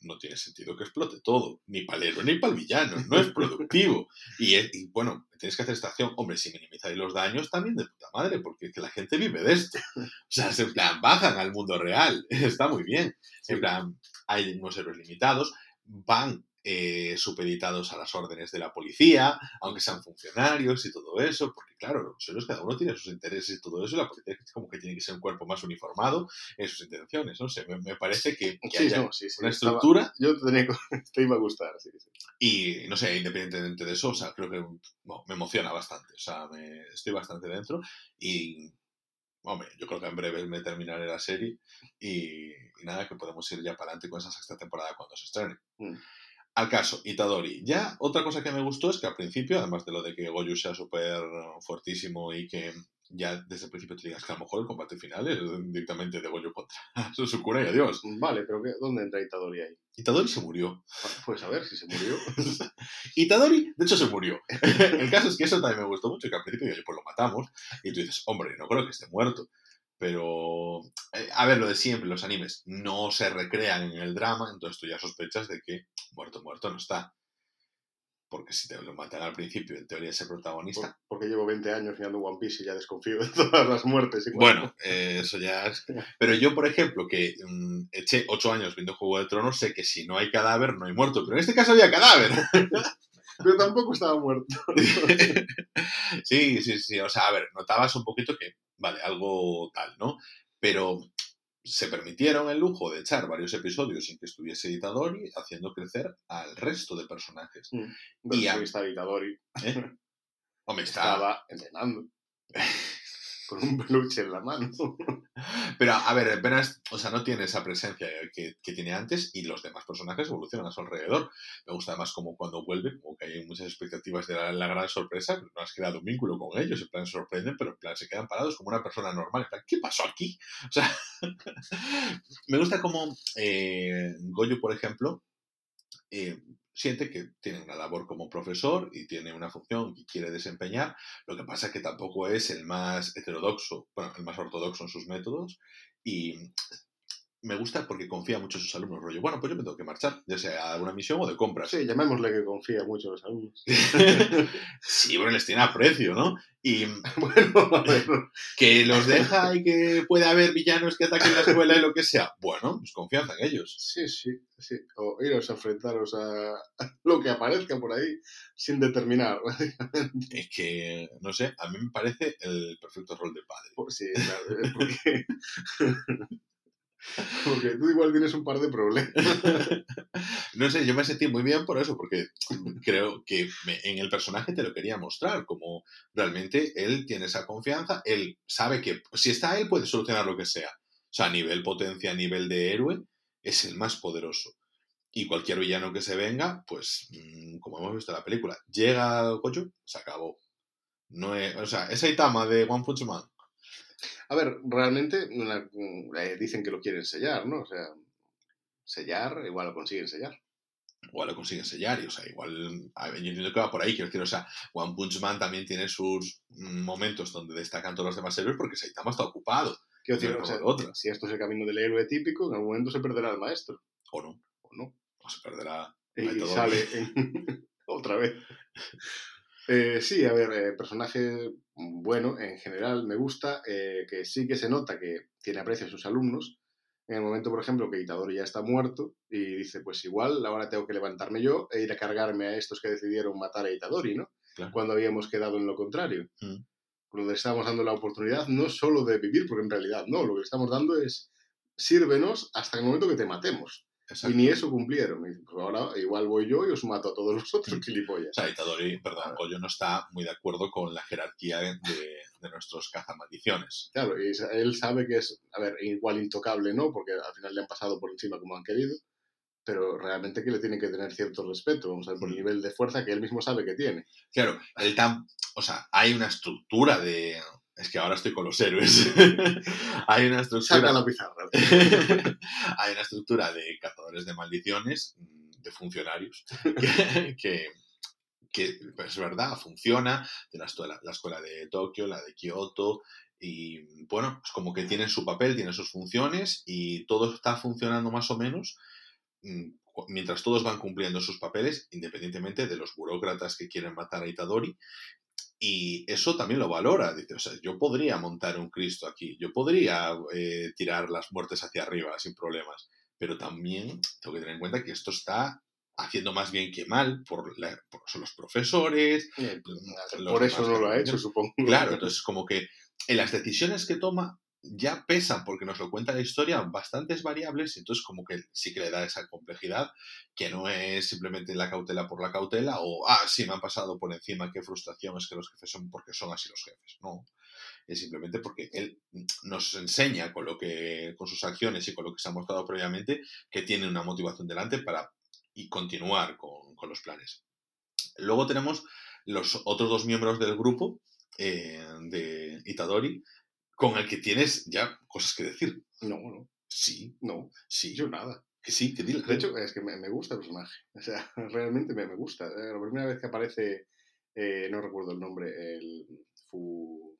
no tiene sentido que explote todo, ni para el héroe ni para el villano, no es productivo. Y, es- y, bueno, tienes que hacer esta acción, hombre, si minimizáis los daños también de puta madre, porque es que la gente vive de esto. O sea, en plan, bajan al mundo real, está muy bien. En plan, hay unos héroes limitados, van eh, supeditados a las órdenes de la policía, aunque sean funcionarios y todo eso, porque claro, los héroes cada uno tiene sus intereses y todo eso, y la policía como que tiene que ser un cuerpo más uniformado en sus intenciones, no sé, me, me parece que, que Sí, haya no, sí, sí. una estaba- estructura Yo te, tenía, te iba a gustar, y, no sé, independientemente de eso, o sea, creo que bueno, me emociona bastante, o sea, me, estoy bastante dentro y hombre, yo creo que en breve me terminaré la serie y, y nada, que podemos ir ya para adelante con esa sexta temporada cuando se estrene. Mm. Al caso, Itadori. Ya otra cosa que me gustó es que al principio, además de lo de que Goyu sea súper fortísimo y que ya desde el principio te digas que a lo mejor el combate final es directamente de Goyu contra Sukura y adiós. Vale, pero ¿qué- ¿dónde entra Itadori ahí? Itadori se murió. Pues a ver si se murió. Itadori, de hecho, se murió. el caso es que eso también me gustó mucho, que al principio yo, pues lo matamos, y tú dices, hombre, no creo que esté muerto. Pero, eh, a ver, lo de siempre, los animes no se recrean en el drama, entonces tú ya sospechas de que muerto, muerto no está. Porque si te lo matan al principio, en teoría ese protagonista. Por- Porque llevo 20 años mirando One Piece y ya desconfío de todas las muertes. igual. Bueno, eh, eso ya es... Pero yo, por ejemplo, que mm, eché ocho años viendo Juego de Tronos, sé que si no hay cadáver, no hay muerto. Pero en este caso había cadáver. Pero tampoco estaba muerto. sí, sí, sí. O sea, a ver, notabas un poquito que, vale, algo tal, ¿no? Pero se permitieron el lujo de echar varios episodios sin que estuviese Itadori, haciendo crecer al resto de personajes. Pero Y a- si está Itadori. ¿eh? Hombre, está... Estaba entrenando. Con un peluche en la mano. Pero, a ver, apenas, o sea, no tiene esa presencia que, que tiene antes y los demás personajes evolucionan a su alrededor. Me gusta además como cuando vuelve, como que hay muchas expectativas de la, gran sorpresa, no has creado un vínculo con ellos, en plan sorprenden, pero en plan se quedan parados como una persona normal, en plan, ¿qué pasó aquí? O sea, me gusta como eh, Goyo, por ejemplo, eh, siente que tiene una labor como profesor y tiene una función que quiere desempeñar. Lo que pasa es que tampoco es el más heterodoxo, bueno, el más ortodoxo en sus métodos y me gusta porque confía mucho en sus alumnos. Rollo, bueno, pues yo me tengo que marchar, ya sea a una misión o de compras. Sí, llamémosle que confía mucho en los alumnos. sí, bueno, les tiene aprecio, ¿no? Y bueno, a ver. que los deja y que puede haber villanos que ataquen la escuela y lo que sea. Bueno, pues confianza en ellos. Sí, sí, sí. O iros a enfrentaros a lo que aparezca por ahí sin determinar. Es que, no sé, a mí me parece el perfecto rol de padre. Por- Sí, claro, es porque... porque tú igual tienes un par de problemas. No sé, yo me sentí muy bien por eso, porque creo que en el personaje te lo quería mostrar, como realmente él tiene esa confianza, él sabe que si está él puede solucionar lo que sea. O sea, a nivel potencia, a nivel de héroe, es el más poderoso. Y cualquier villano que se venga, pues, mm, como hemos visto en la película, llega Gojo, se acabó. No es, o sea, esa Itama de One Punch Man, A ver, realmente una- eh, dicen que lo quieren sellar, ¿no? O sea, sellar, igual lo consiguen sellar. igual lo consiguen sellar, y o sea, igual, a ver, yo entiendo que va por ahí, quiero decir, o sea, One Punch Man también tiene sus mm, momentos donde destacan todos los demás héroes porque Saitama está ocupado, Quiero decir, Pero o sea, otra. si esto es el camino del héroe típico, en algún momento se perderá el maestro, o no, ¿o no? o se perderá. Y, sale en- otra vez. Eh, sí, a ver, eh, personaje bueno en general, me gusta, eh, que sí que se nota que tiene aprecio a sus alumnos. En el momento, por ejemplo, que Itadori ya está muerto y dice, pues igual, ahora tengo que levantarme yo e ir a cargarme a estos que decidieron matar a Itadori, ¿no? Claro. Cuando habíamos quedado en lo contrario. Mm. Cuando le estamos dando la oportunidad no solo de vivir, porque en realidad no, lo que le estamos dando es sírvenos hasta el momento que te matemos. Exacto. Y ni eso cumplieron. Y pues ahora igual voy yo y os mato a todos los otros O gilipollas. sea, Itadori, perdón, Goyo no está muy de acuerdo con la jerarquía de, de nuestros cazamaldiciones. Claro, y él sabe que es, a ver, igual intocable, ¿no? Porque al final le han pasado por encima como han querido, pero realmente que le tiene que tener cierto respeto, vamos a ver, por el Mm. nivel de fuerza que él mismo sabe que tiene. Claro, el tam, o sea, hay una estructura de... Es que ahora estoy con los héroes. hay una Saca estructura... la pizarra. hay una estructura de cazadores de maldiciones, mm, de funcionarios, que, que, que, pues, es verdad, funciona. De la escuela, la escuela de Tokio, la de Kioto, y bueno, es como que tienen su papel, tienen sus funciones y todo está funcionando más o menos mm, mientras todos van cumpliendo sus papeles, independientemente de los burócratas que quieren matar a Itadori. Y eso también lo valora. Dice, o sea, yo podría montar un Cristo aquí, yo podría eh, tirar las muertes hacia arriba sin problemas, pero también tengo que tener en cuenta que esto está haciendo más bien que mal por, la- por son los profesores. los Por eso no lo ha hecho, supongo. Claro, entonces como que en las decisiones que toma ya pesan, porque nos lo cuenta la historia, bastantes variables, entonces como que sí que le da esa complejidad, que no es simplemente la cautela por la cautela, o, ah, sí, me han pasado por encima, qué frustración es que los jefes son porque son así los jefes, no. Es simplemente porque él nos enseña con lo que, con sus acciones y con lo que se ha mostrado previamente, que tiene una motivación delante para y continuar con, con los planes. Luego tenemos los otros dos miembros del grupo eh, de Itadori, con el que tienes ya cosas que decir. No, no. Sí, No, sí. yo nada. Que sí, que dile. De hecho, es que me, me gusta el personaje. O sea, realmente me, me gusta. Eh, La primera vez que aparece, eh, no recuerdo el nombre, el fu-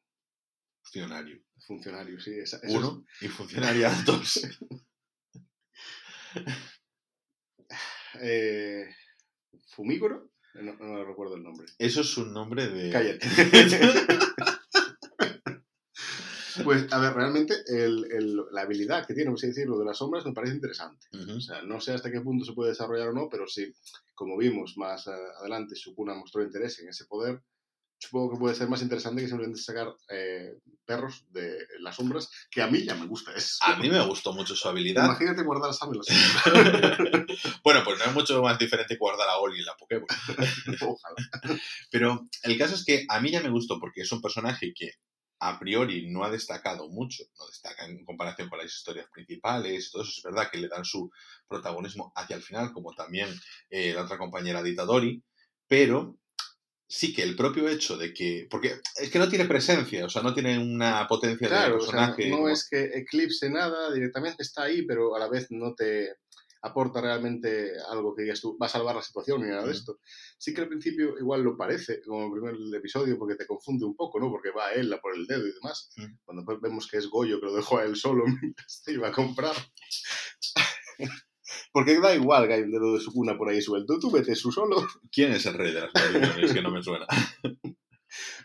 funcionario. funcionario, sí. Esa, Uno y funcionaria dos. eh, Fumígoro, no, no recuerdo el nombre. Eso es un nombre de. Cállate. Pues, a ver, realmente el- el- la habilidad que tiene, por así decirlo, de las sombras me parece interesante. O sea, no sé hasta qué punto se puede desarrollar o no, pero sí, como vimos más eh, adelante, Sukuna mostró interés en ese poder. Supongo que puede ser más interesante que simplemente sacar eh, perros de las sombras, que a mí ya me gusta eso. A mí me gustó mucho su habilidad. Imagínate guardar a Sam en las sombras. bueno, pues no es mucho más diferente guardar a Oli en la Pokémon. Ojalá. Pero el caso es que a mí ya me gustó porque es un personaje que a priori no ha destacado mucho, no destaca en comparación con las historias principales todo eso. Es verdad que le dan su protagonismo hacia el final, como también eh, la otra compañera de Itadori, pero sí que el propio hecho de que. Porque es que no tiene presencia, o sea, no tiene una potencia de Claro, o sea, personaje. no como- es que eclipse nada, directamente está ahí, pero a la vez no te aporta realmente algo que digas tú, va a salvar la situación ni nada de esto. Sí que al principio igual lo parece, como el primer episodio, porque te confunde un poco, ¿no? Porque va él a por el dedo y demás. Mm. Cuando después vemos que es Goyo que lo dejó a él solo mientras se iba a comprar. porque da igual que hay un dedo de su cuna por ahí suelto, tú vete su solo, ¿Quién es el rey de las maldiciones? que no me suena.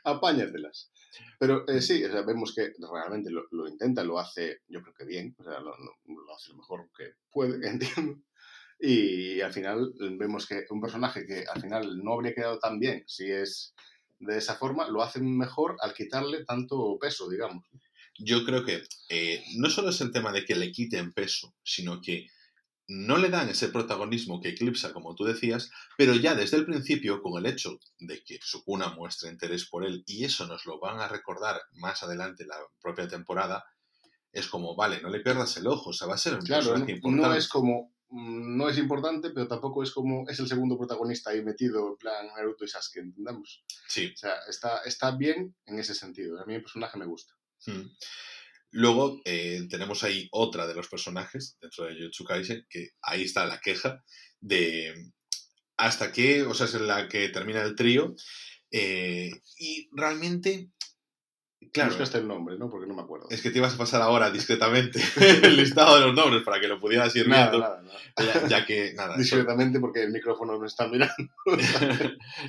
apáñatelas. Pero eh, sí, o sea, vemos que realmente lo, lo intenta, lo hace, yo creo que bien, o sea, lo, lo- hace lo mejor que puede, entiendo. Y al final vemos que un personaje que al final no habría quedado tan bien si es de esa forma, lo hace mejor al quitarle tanto peso, digamos. Yo creo que eh, no solo es el tema de que le quiten peso, sino que no le dan ese protagonismo que eclipsa, como tú decías, pero ya desde el principio, con el hecho de que Sukuna muestra interés por él, y eso nos lo van a recordar más adelante en la propia temporada, es como, vale, no le pierdas el ojo, o sea, va a ser un Claro, no, personaje importante. no es como, mm, no es importante, pero tampoco es como, es el segundo protagonista ahí metido, en plan Naruto y Sasuke, entendamos. Sí. O sea, está, está bien en ese sentido. A mí el personaje me gusta. Mm. Luego eh, tenemos ahí otra de los personajes dentro de Jujutsu Kaisen, que ahí está la queja de hasta qué, o sea, es en la que termina el trío. eh, y realmente, claro, Buscaste el nombre, ¿no? Porque no me acuerdo. es que te ibas a pasar ahora discretamente el listado de los nombres para que lo pudieras ir Nada, viendo, nada, nada. ya, ya que, nada, eso- Discretamente porque el micrófono no está mirando.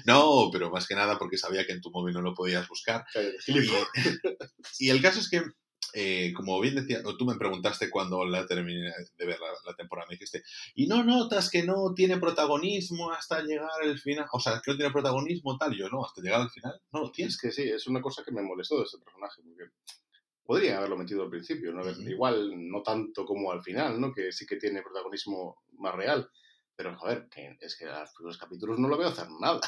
no, pero más que nada porque sabía que en tu móvil no lo podías buscar. Y el caso es que, eh, como bien decía, tú me preguntaste cuando la terminé de ver la, la temporada, me dijiste, ¿y no notas que no tiene protagonismo hasta llegar al final? O sea, que no tiene protagonismo tal. Y yo, no, hasta llegar al final no lo Es tienes. que sí, es una cosa que me molestó de ese personaje, porque podría haberlo metido al principio, ¿no? Ujú. Igual no tanto como al final, ¿no? Que sí que tiene protagonismo más real. Pero, joder, que es que a los primeros capítulos no lo veo hacer nada.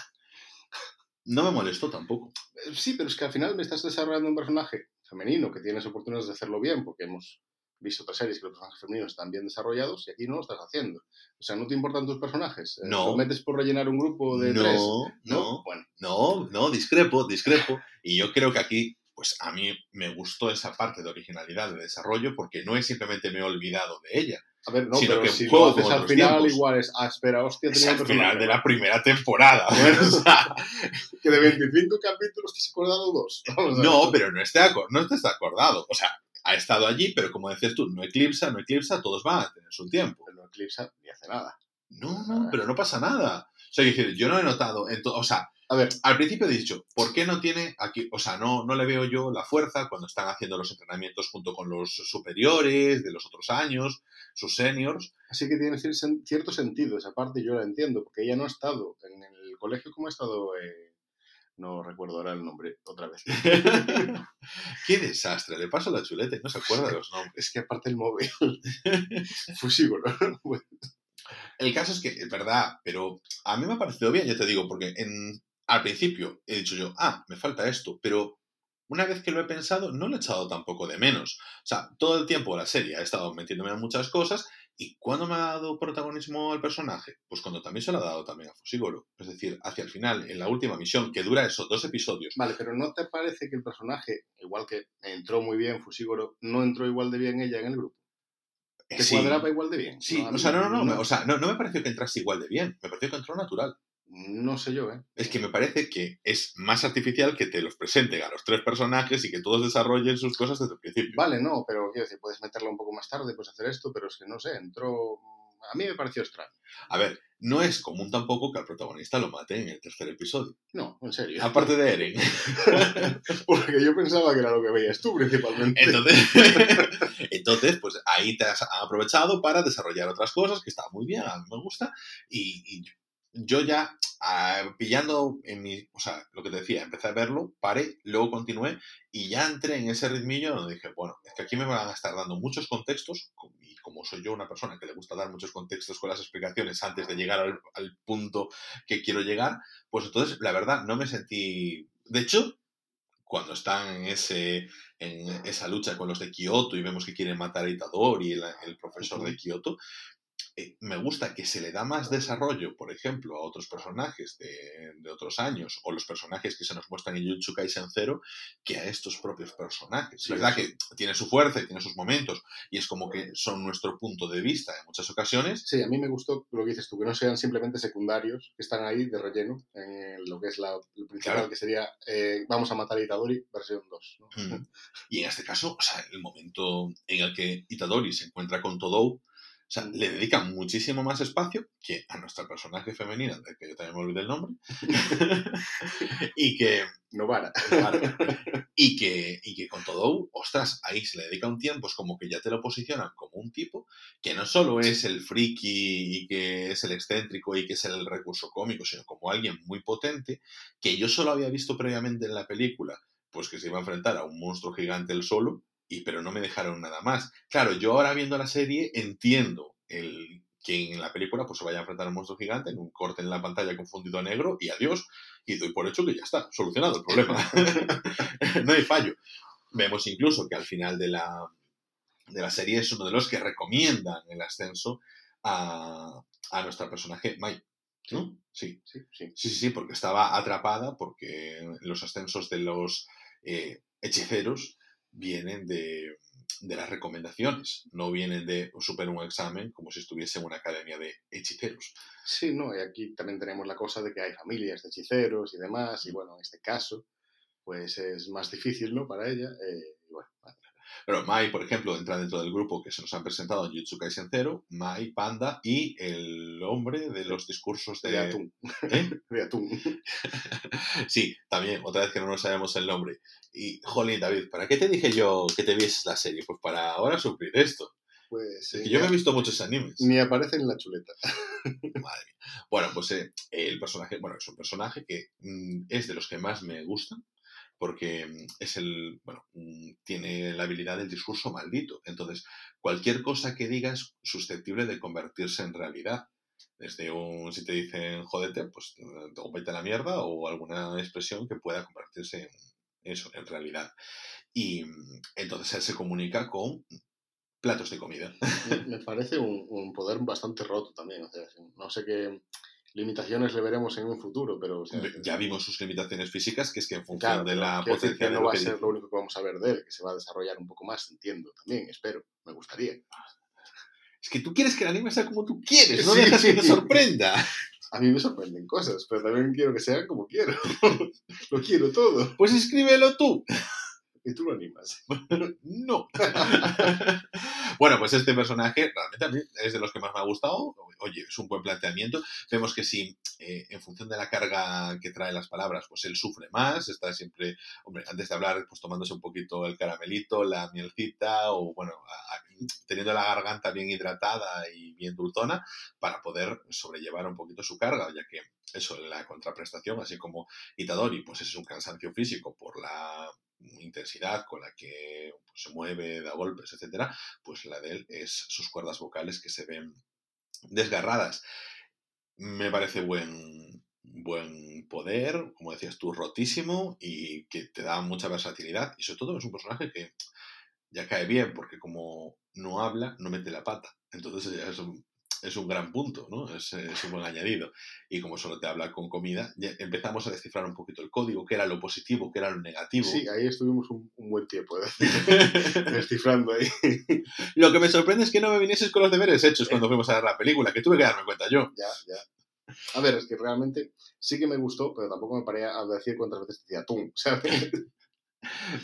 No me molestó tampoco. Eh, Sí, pero es que al final me estás desarrollando un personaje femenino que tienes oportunidades de hacerlo bien, porque hemos visto otras series que los personajes femeninos están bien desarrollados y aquí no lo estás haciendo. O sea, ¿no te importan tus personajes? Eh, No. ¿Lo metes por rellenar un grupo de tres? No, no, Bueno, no, no, discrepo, discrepo. Y yo creo que aquí, pues a mí me gustó esa parte de originalidad, de desarrollo, porque no es simplemente me he olvidado de ella. A ver, no, Sino pero que si juego lo haces al final tiempos. igual es, ah, espera, hostia, Es tenía al un personaje. final de la primera temporada. Bueno. O sea, Que de 25 capítulos te has acordado dos. No, pero no, esté no estés acordado. O sea, ha estado allí, pero como decías tú, no eclipsa, no eclipsa, todos van a tener su tiempo. Pero no eclipsa ni hace nada. No, no, pero no pasa nada. O sea, yo no he notado, o sea, A ver, al principio he dicho, ¿por qué no tiene aquí, o sea, no, no le veo yo la fuerza cuando están haciendo los entrenamientos junto con los superiores de los otros años, sus seniors? así que tiene cierto sentido esa parte, yo la entiendo, porque ella no ha estado en el colegio como ha estado eh, No recuerdo ahora el nombre otra vez. Qué desastre, le paso la chuleta y no se acuerda de los nombres. Es que aparte el móvil. Fusígolo. El caso es que, es verdad, pero a mí me ha parecido bien, ya te digo, porque en, al principio he dicho yo, ah, me falta esto, pero una vez que lo he pensado, no lo he echado tampoco de menos. O sea, todo el tiempo la serie ha estado metiéndome en muchas cosas ¿Y cuándo me ha dado protagonismo al personaje? Pues cuando también se lo ha dado también a Fusigoro. Es decir, hacia el final, en la última misión, que dura esos dos episodios. Vale, pero ¿no te parece que el personaje, igual que entró muy bien Fusigoro, no entró igual de bien ella en el grupo? ¿Te Sí. cuadraba igual de bien? Sí, o sea, no, no, no, o sea, no, no me pareció que entrase igual de bien, me pareció que entró natural. No sé yo, ¿eh? Es que me parece que es más artificial que te los presenten a los tres personajes y que todos desarrollen sus cosas desde el principio. Vale, no, pero quiero decir, puedes meterla un poco más tarde, puedes hacer esto, pero es que no sé, entró... A mí me pareció extraño. A ver, no es común tampoco que al protagonista lo maten en el tercer episodio. No, en serio. Aparte de Eren. Porque yo pensaba que era lo que veías tú principalmente. Entonces, entonces, pues ahí te has aprovechado para desarrollar otras cosas, que está muy bien, a mí me gusta. Y, y yo ya, ah, pillando en mi, o sea, lo que te decía, empecé a verlo, paré, luego continué y ya entré en ese ritmillo donde dije, bueno, es que aquí me van a estar dando muchos contextos, y como soy yo una persona que le gusta dar muchos contextos con las explicaciones antes de llegar al, al punto que quiero llegar, pues entonces, la verdad, no me sentí... De hecho, cuando están en, ese, en esa lucha con los de Kioto y vemos que quieren matar a Itadori, el, el profesor de Kioto, eh, me gusta que se le da más desarrollo, por ejemplo, a otros personajes de, de, otros años, o los personajes que se nos muestran en Jujutsu Kaisen 0, que a estos propios personajes. Sí, es verdad sí. que tiene su fuerza y tiene sus momentos, y es como que son nuestro punto de vista en muchas ocasiones. Sí, a mí me gustó lo que dices tú, que no sean simplemente secundarios, que están ahí de relleno, en lo que es la, el principal, Claro. que sería eh, Vamos a matar a Itadori, versión 2. ¿no? Mm. Y en este caso, o sea, el momento en el que Itadori se encuentra con Todou, sea, le dedica muchísimo más espacio que a nuestra personaje femenina, de que yo también me olvidé el nombre, y que Novara. Vale. Y que, y que con todo, ostras, ahí se le dedica un tiempo, es como que ya te lo posicionan como un tipo que no solo es el friki y que es el excéntrico y que es el recurso cómico, sino como alguien muy potente, que yo solo había visto previamente en la película, pues que se iba a enfrentar a un monstruo gigante él solo, y pero no me dejaron nada más. Claro, yo ahora viendo la serie entiendo el que en la película pues se vaya a enfrentar a un monstruo gigante en un corte en la pantalla confundido a negro y adiós y doy por hecho que ya está, solucionado el problema. no hay fallo. Vemos incluso que al final de la, de la serie es uno de los que recomiendan el ascenso a, a nuestra personaje Mai. ¿No? Sí. Sí, sí. Sí, sí, sí, porque estaba atrapada porque los ascensos de los eh, hechiceros vienen de, de, las recomendaciones, no vienen de superar un examen como si estuviese en una academia de hechiceros. Sí, no, y aquí también tenemos la cosa de que hay familias de hechiceros y demás, y bueno, en este caso, pues es más difícil, ¿no? Para ella, eh. Pero Mai, por ejemplo, entra dentro del grupo que se nos han presentado en Jujutsu Kaisen 0, Mai, Panda y el hombre de los discursos de... de atún. ¿Eh? De atún. sí, también, otra vez que no nos sabemos el nombre. Y, jolín, David, ¿para qué te dije yo que te vieses la serie? Pues para ahora sufrir esto. Pues Es que eh, yo me he visto muchos animes. ni aparece en la chuleta. Madre mía. Bueno, pues eh, el personaje, bueno, es un personaje que mm, es de los que más me gustan, porque mm, es el, bueno, mm, tiene la habilidad del discurso maldito. Entonces, cualquier cosa que diga es susceptible de convertirse en realidad. Desde un, si te dicen jódete, pues o vete a la mierda, o alguna expresión que pueda convertirse en eso, en realidad. Y mm, entonces él se comunica con platos de comida. Me- Me parece un, un poder bastante roto también. O sea, no sé qué limitaciones le veremos en un futuro, pero o sea, Ya vimos sus limitaciones físicas, que es que en función claro, de la potencia no va a ser lo único que vamos a ver de él, que se va a desarrollar un poco más, entiendo también, espero, me gustaría. Es que tú quieres que el anime sea como tú quieres, no Sí, dejas que te sí. sorprenda. A mí me sorprenden cosas, pero también quiero que sean como quiero. lo quiero todo. Pues escríbelo tú. Y tú lo animas. No. Bueno, pues este personaje realmente a mí es de los que más me ha gustado. Oye, es un buen planteamiento. Vemos que si eh, en función de la carga que trae las palabras, pues él sufre más, está siempre, hombre, antes de hablar, pues tomándose un poquito el caramelito, la mielcita, o bueno, teniendo la garganta bien hidratada y bien dulzona, para poder sobrellevar un poquito su carga, ya que eso, la contraprestación, así como Itadori, pues es un cansancio físico por la intensidad con la que pues, se mueve, da golpes, etcétera, pues la de él es sus cuerdas vocales que se ven desgarradas. Me parece buen, buen poder, como decías tú, rotísimo y que te da mucha versatilidad. Y sobre todo es un personaje que ya cae bien porque como no habla, no mete la pata. Entonces ya es un, es un gran punto, ¿no? Es, un buen añadido. Y como solo te habla con comida, empezamos a descifrar un poquito el código, qué era lo positivo, qué era lo negativo. Sí, ahí estuvimos un, buen tiempo ¿eh? descifrando ahí. lo que me sorprende es que no me vinieses con los deberes hechos cuando fuimos a ver la película, que tuve que darme cuenta yo. Ya, ya. A ver, es que realmente sí que me gustó, pero tampoco me paré a decir cuántas veces decía tú, ¿sabes?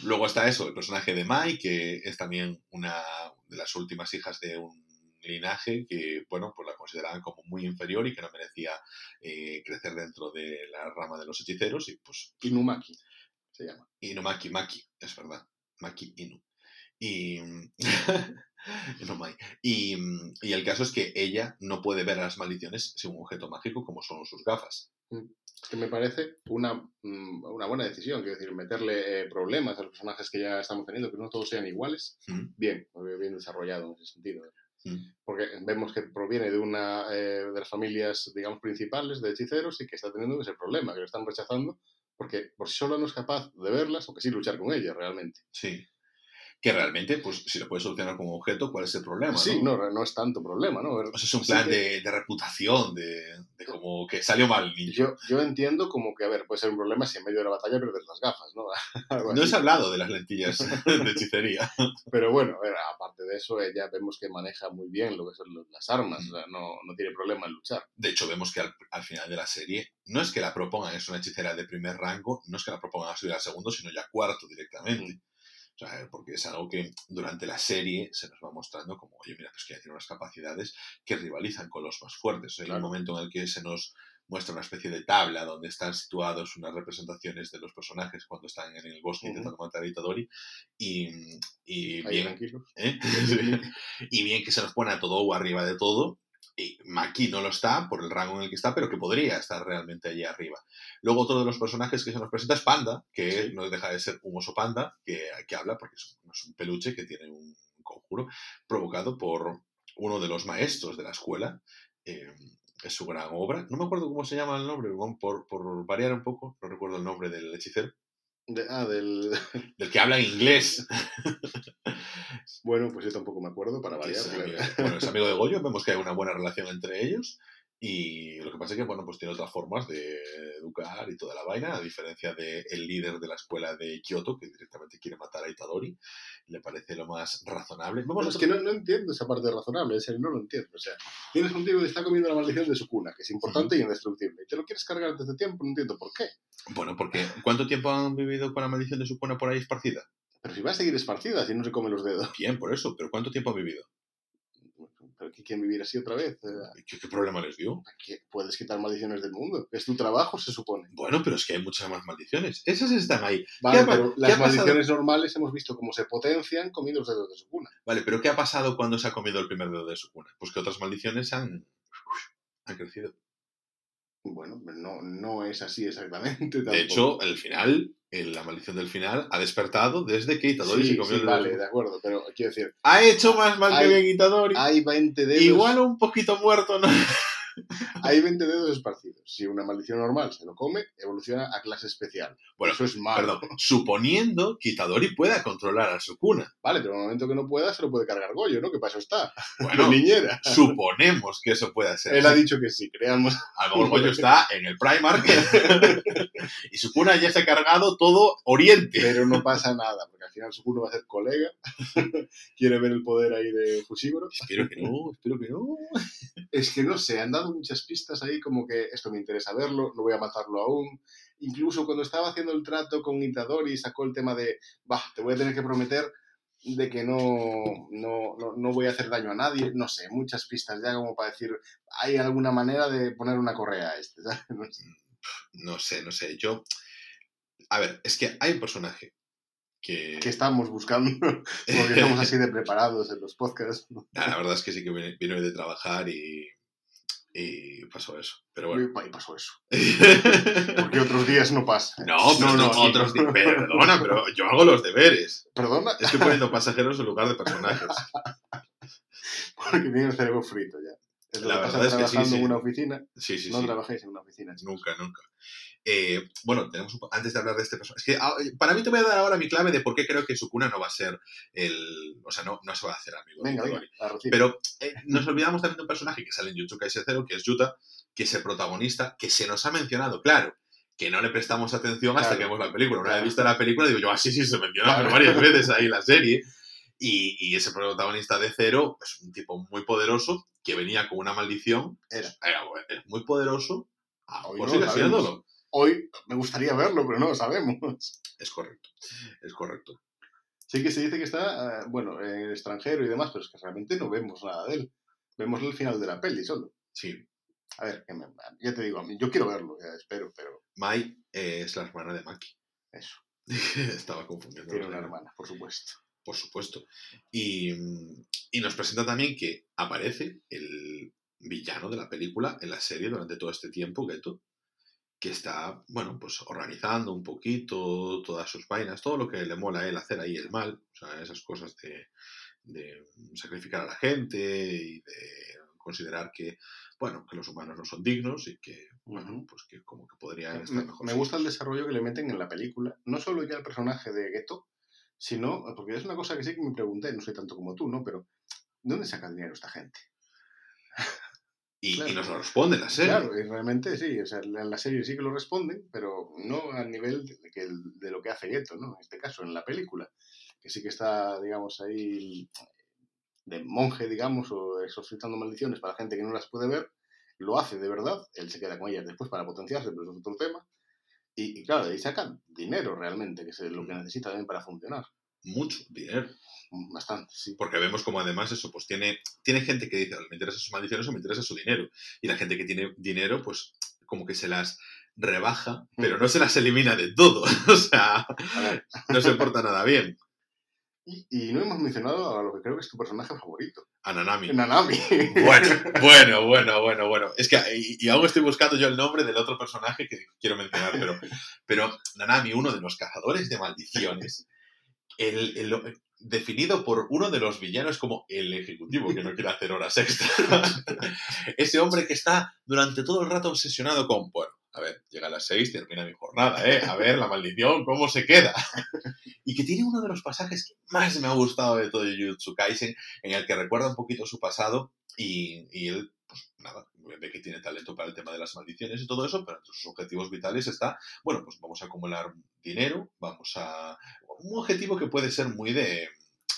Luego está eso, el personaje de Mai, que es también una de las últimas hijas de un linaje que, bueno, pues la consideraban como muy inferior y que no merecía eh, crecer dentro de la rama de los hechiceros y pues... Inumaki se llama. Inumaki, Maki, es verdad. Maki Inu. Y... y, y, el caso es que ella no puede ver las maldiciones sin un objeto mágico como son sus gafas. Mm. Que me parece una, mm, una buena decisión, quiero decir, meterle eh, problemas a los personajes que ya estamos teniendo, que no todos sean iguales. Bien, bien desarrollado en ese sentido. Mm. Porque vemos que proviene de una eh, de las familias, digamos, principales de hechiceros y que está teniendo ese problema, que lo están rechazando porque por sí solo no es capaz de verlas o que sí luchar con ellas realmente. Sí que realmente, pues si lo puedes solucionar como objeto, ¿cuál es el problema? Sí, no, no, es tanto problema, ¿no? Pues es un plan de, de, reputación, de, de, como que salió mal niño. Yo, yo entiendo como que, a ver, puede ser un problema si en medio de la batalla perdes las gafas, ¿no? no has hablado de las lentillas de hechicería. Pero bueno, a ver, aparte de eso, ella vemos que maneja muy bien lo que son las armas, o sea, no, no, tiene problema en luchar. De hecho, vemos que al, al, final de la serie, no es que la propongan, es una hechicera de primer rango, no es que la propongan a subir al segundo, sino ya cuarto directamente porque es algo que durante la serie se nos va mostrando como, oye, mira, pues que tiene unas capacidades que rivalizan con los más fuertes. Hay un momento en el que se nos muestra una especie de tabla donde están situados unas representaciones de los personajes cuando están en el bosque intentando matar a Itadori y, y bien, ¿eh? y bien que se nos pone a todo arriba de todo y Maki no lo está por el rango en el que está, pero que podría estar realmente allí arriba. Luego otro de los personajes que se nos presenta es Panda, que no deja de ser un oso panda, que, que habla porque es un, peluche que tiene un conjuro provocado por uno de los maestros de la escuela. Eh, es su gran obra. No me acuerdo cómo se llama el nombre, por, por variar un poco, no recuerdo el nombre del hechicero ah, del... del que habla inglés. bueno, pues yo tampoco me acuerdo para variar. Es bueno, es amigo de Goyo, vemos que hay una buena relación entre ellos. Y lo que pasa es que, bueno, pues tiene otras formas de educar y toda la vaina, a diferencia del el líder de la escuela de Kioto, que directamente quiere matar a Itadori, le parece lo más razonable. es que no, no, entiendo esa parte razonable, es no lo entiendo. O sea, tienes un tío que está comiendo la maldición de su cuna, que es importante y indestructible, y te lo quieres cargar antes de tiempo, no entiendo por qué. Bueno, porque ¿cuánto tiempo han vivido con la maldición de su cuna por ahí esparcida? Pero si va a seguir esparcida, si no se come los dedos. Bien, por eso, pero ¿cuánto tiempo han vivido? ¿Pero qué quieren vivir así otra vez? ¿Qué, problema les dio? puedes quitar maldiciones del mundo. Es tu trabajo, se supone. Bueno, pero es que hay muchas más maldiciones. Esas están ahí. Vale, pero las maldiciones normales hemos visto cómo se potencian comiendo los dedos de su cuna. Vale, pero ¿qué ha pasado cuando se ha comido el primer dedo de su cuna? Pues que otras maldiciones han, han crecido. Bueno, no, no es así exactamente. De hecho, el final, la maldición del final, ha despertado desde que Itadori se comió sí, Vale, de acuerdo, pero quiero decir. Ha hecho más mal que bien Itadori. Hay 20 dedos. Igual un poquito muerto, ¿no? Hay 20 dedos esparcidos. Si una maldición normal se lo come, evoluciona a clase especial. Bueno, eso es malo. Perdón, suponiendo que Itadori pueda controlar a su cuna. Vale, pero en el momento que no pueda, se lo puede cargar Goyo, ¿no? Que para eso está. Bueno, niñera. suponemos que eso pueda ser. Él ha dicho que sí, creamos. A lo mejor Goyo está en el Primark y su cuna ya se ha cargado todo Oriente. Pero no pasa nada, porque al final su cuna va a ser colega. Quiere ver el poder ahí de Fushiguro. Espero que no, espero que no. Es que no sé, han dado muchas pistas ahí como que esto me interesa verlo, no voy a matarlo aún. Incluso cuando estaba haciendo el trato con Itadori sacó el tema de, va, te voy a tener que prometer de que no, no, no, no voy a hacer daño a nadie, no sé, muchas pistas ya como para decir, hay alguna manera de poner una correa a este, ¿sabes? No sé. No sé, no sé. Yo. A ver, es que hay un personaje que. que estábamos buscando, porque estamos así de preparados en los podcasts. La verdad es que sí que vine hoy de trabajar y. Y pasó eso. Pero bueno. Y pasó eso. Porque otros días no pasa. No, pero No, no, otros. di- Perdona, pero yo hago los deberes. Perdona, Estoy poniendo pasajeros en lugar de personajes. porque tiene el cerebro frito ya. Es La verdad es que sí, sí. en una oficina. Sí, sí, no sí. trabajéis en una oficina, chicos. Nunca, nunca. Eh, bueno, tenemos un antes de hablar de este personaje. Es que ah, para mí te voy a dar ahora mi clave de por qué creo que Sukuna no va a ser el. O sea, no, no se va a hacer amigo Venga, venga. Pero eh, nos olvidamos también de un personaje que sale en Jujutsu Kaisen Zero, que es Yuta, que es el protagonista, que se nos ha mencionado, claro, que no le prestamos atención hasta Claro. que vemos la película. Una vez visto la película, digo yo, así sí, se menciona Claro. varias veces ahí la serie. Y, y ese protagonista de Zero es un tipo muy poderoso que venía con una maldición. Era. Es muy poderoso. Ah, Hoy pues no sigue siéndolo. Hoy me gustaría verlo, pero no lo sabemos. Es correcto. Es correcto. Sí que se dice que está, eh, bueno, en el extranjero y demás, pero es que realmente no vemos nada de él. Vemos el final de la peli solo. Sí. A ver, que me- ya te digo, yo quiero verlo, ya espero, pero Mai eh, es la hermana de Maki. eso, Estaba confundiendo. tiene una hermana, por supuesto. Por supuesto. Y, mm, y nos presenta también que aparece el villano de la película en la serie durante todo este tiempo, Geto, que está, bueno, pues organizando un poquito todas sus vainas, todo lo que le mola a él hacer ahí el mal, o sea, esas cosas de, de sacrificar a la gente y de considerar que, bueno, que los humanos no son dignos y que, bueno, pues que como que podrían estar Me, mejor. me gusta el desarrollo que le meten en la película, no solo ya el personaje de Geto, sino, porque es una cosa que sí que me pregunté, no soy tanto como tú, ¿no? Pero, ¿de dónde saca dinero esta gente? Y, claro. y nos lo responde la serie. Claro, y realmente sí, o sea, en la serie sí que lo responden, pero no al nivel de, que de lo que hace Geto, ¿no? En este caso, en la película, que sí que está, digamos, ahí de monje, digamos, o exorcizando maldiciones para gente que no las puede ver, lo hace de verdad, él se queda con ellas después para potenciarse, pero es otro tema, y, y claro, de ahí saca dinero realmente, que es lo que necesita también para funcionar. Mucho dinero. Bastante, sí. Porque vemos como además eso, pues tiene, tiene gente que dice, me interesa sus maldiciones o me interesa su dinero. Y la gente que tiene dinero, pues como que se las rebaja, pero no se las elimina de todo. o sea, no se porta nada bien. y, y no hemos mencionado a lo que creo que es tu personaje favorito, A Nanami. Nanami. Bueno, bueno, bueno, bueno, bueno. Es que y, y aún estoy buscando yo el nombre del otro personaje que quiero mencionar, pero, pero Nanami, uno de los cazadores de maldiciones, el, el- definido por uno de los villanos como el ejecutivo que no quiere hacer horas extras. Ese hombre que está durante todo el rato obsesionado con, bueno, a ver, llega a las seis, termina mi jornada, ¿eh? A ver, la maldición, ¿cómo se queda? Y que tiene uno de los pasajes que más me ha gustado de todo Jujutsu Kaisen, en el que recuerda un poquito su pasado y, y él, pues nada, ve que tiene talento para el tema de las maldiciones y todo eso, pero entre sus objetivos vitales está, bueno, pues vamos a acumular dinero, vamos a... Un objetivo que puede ser muy de,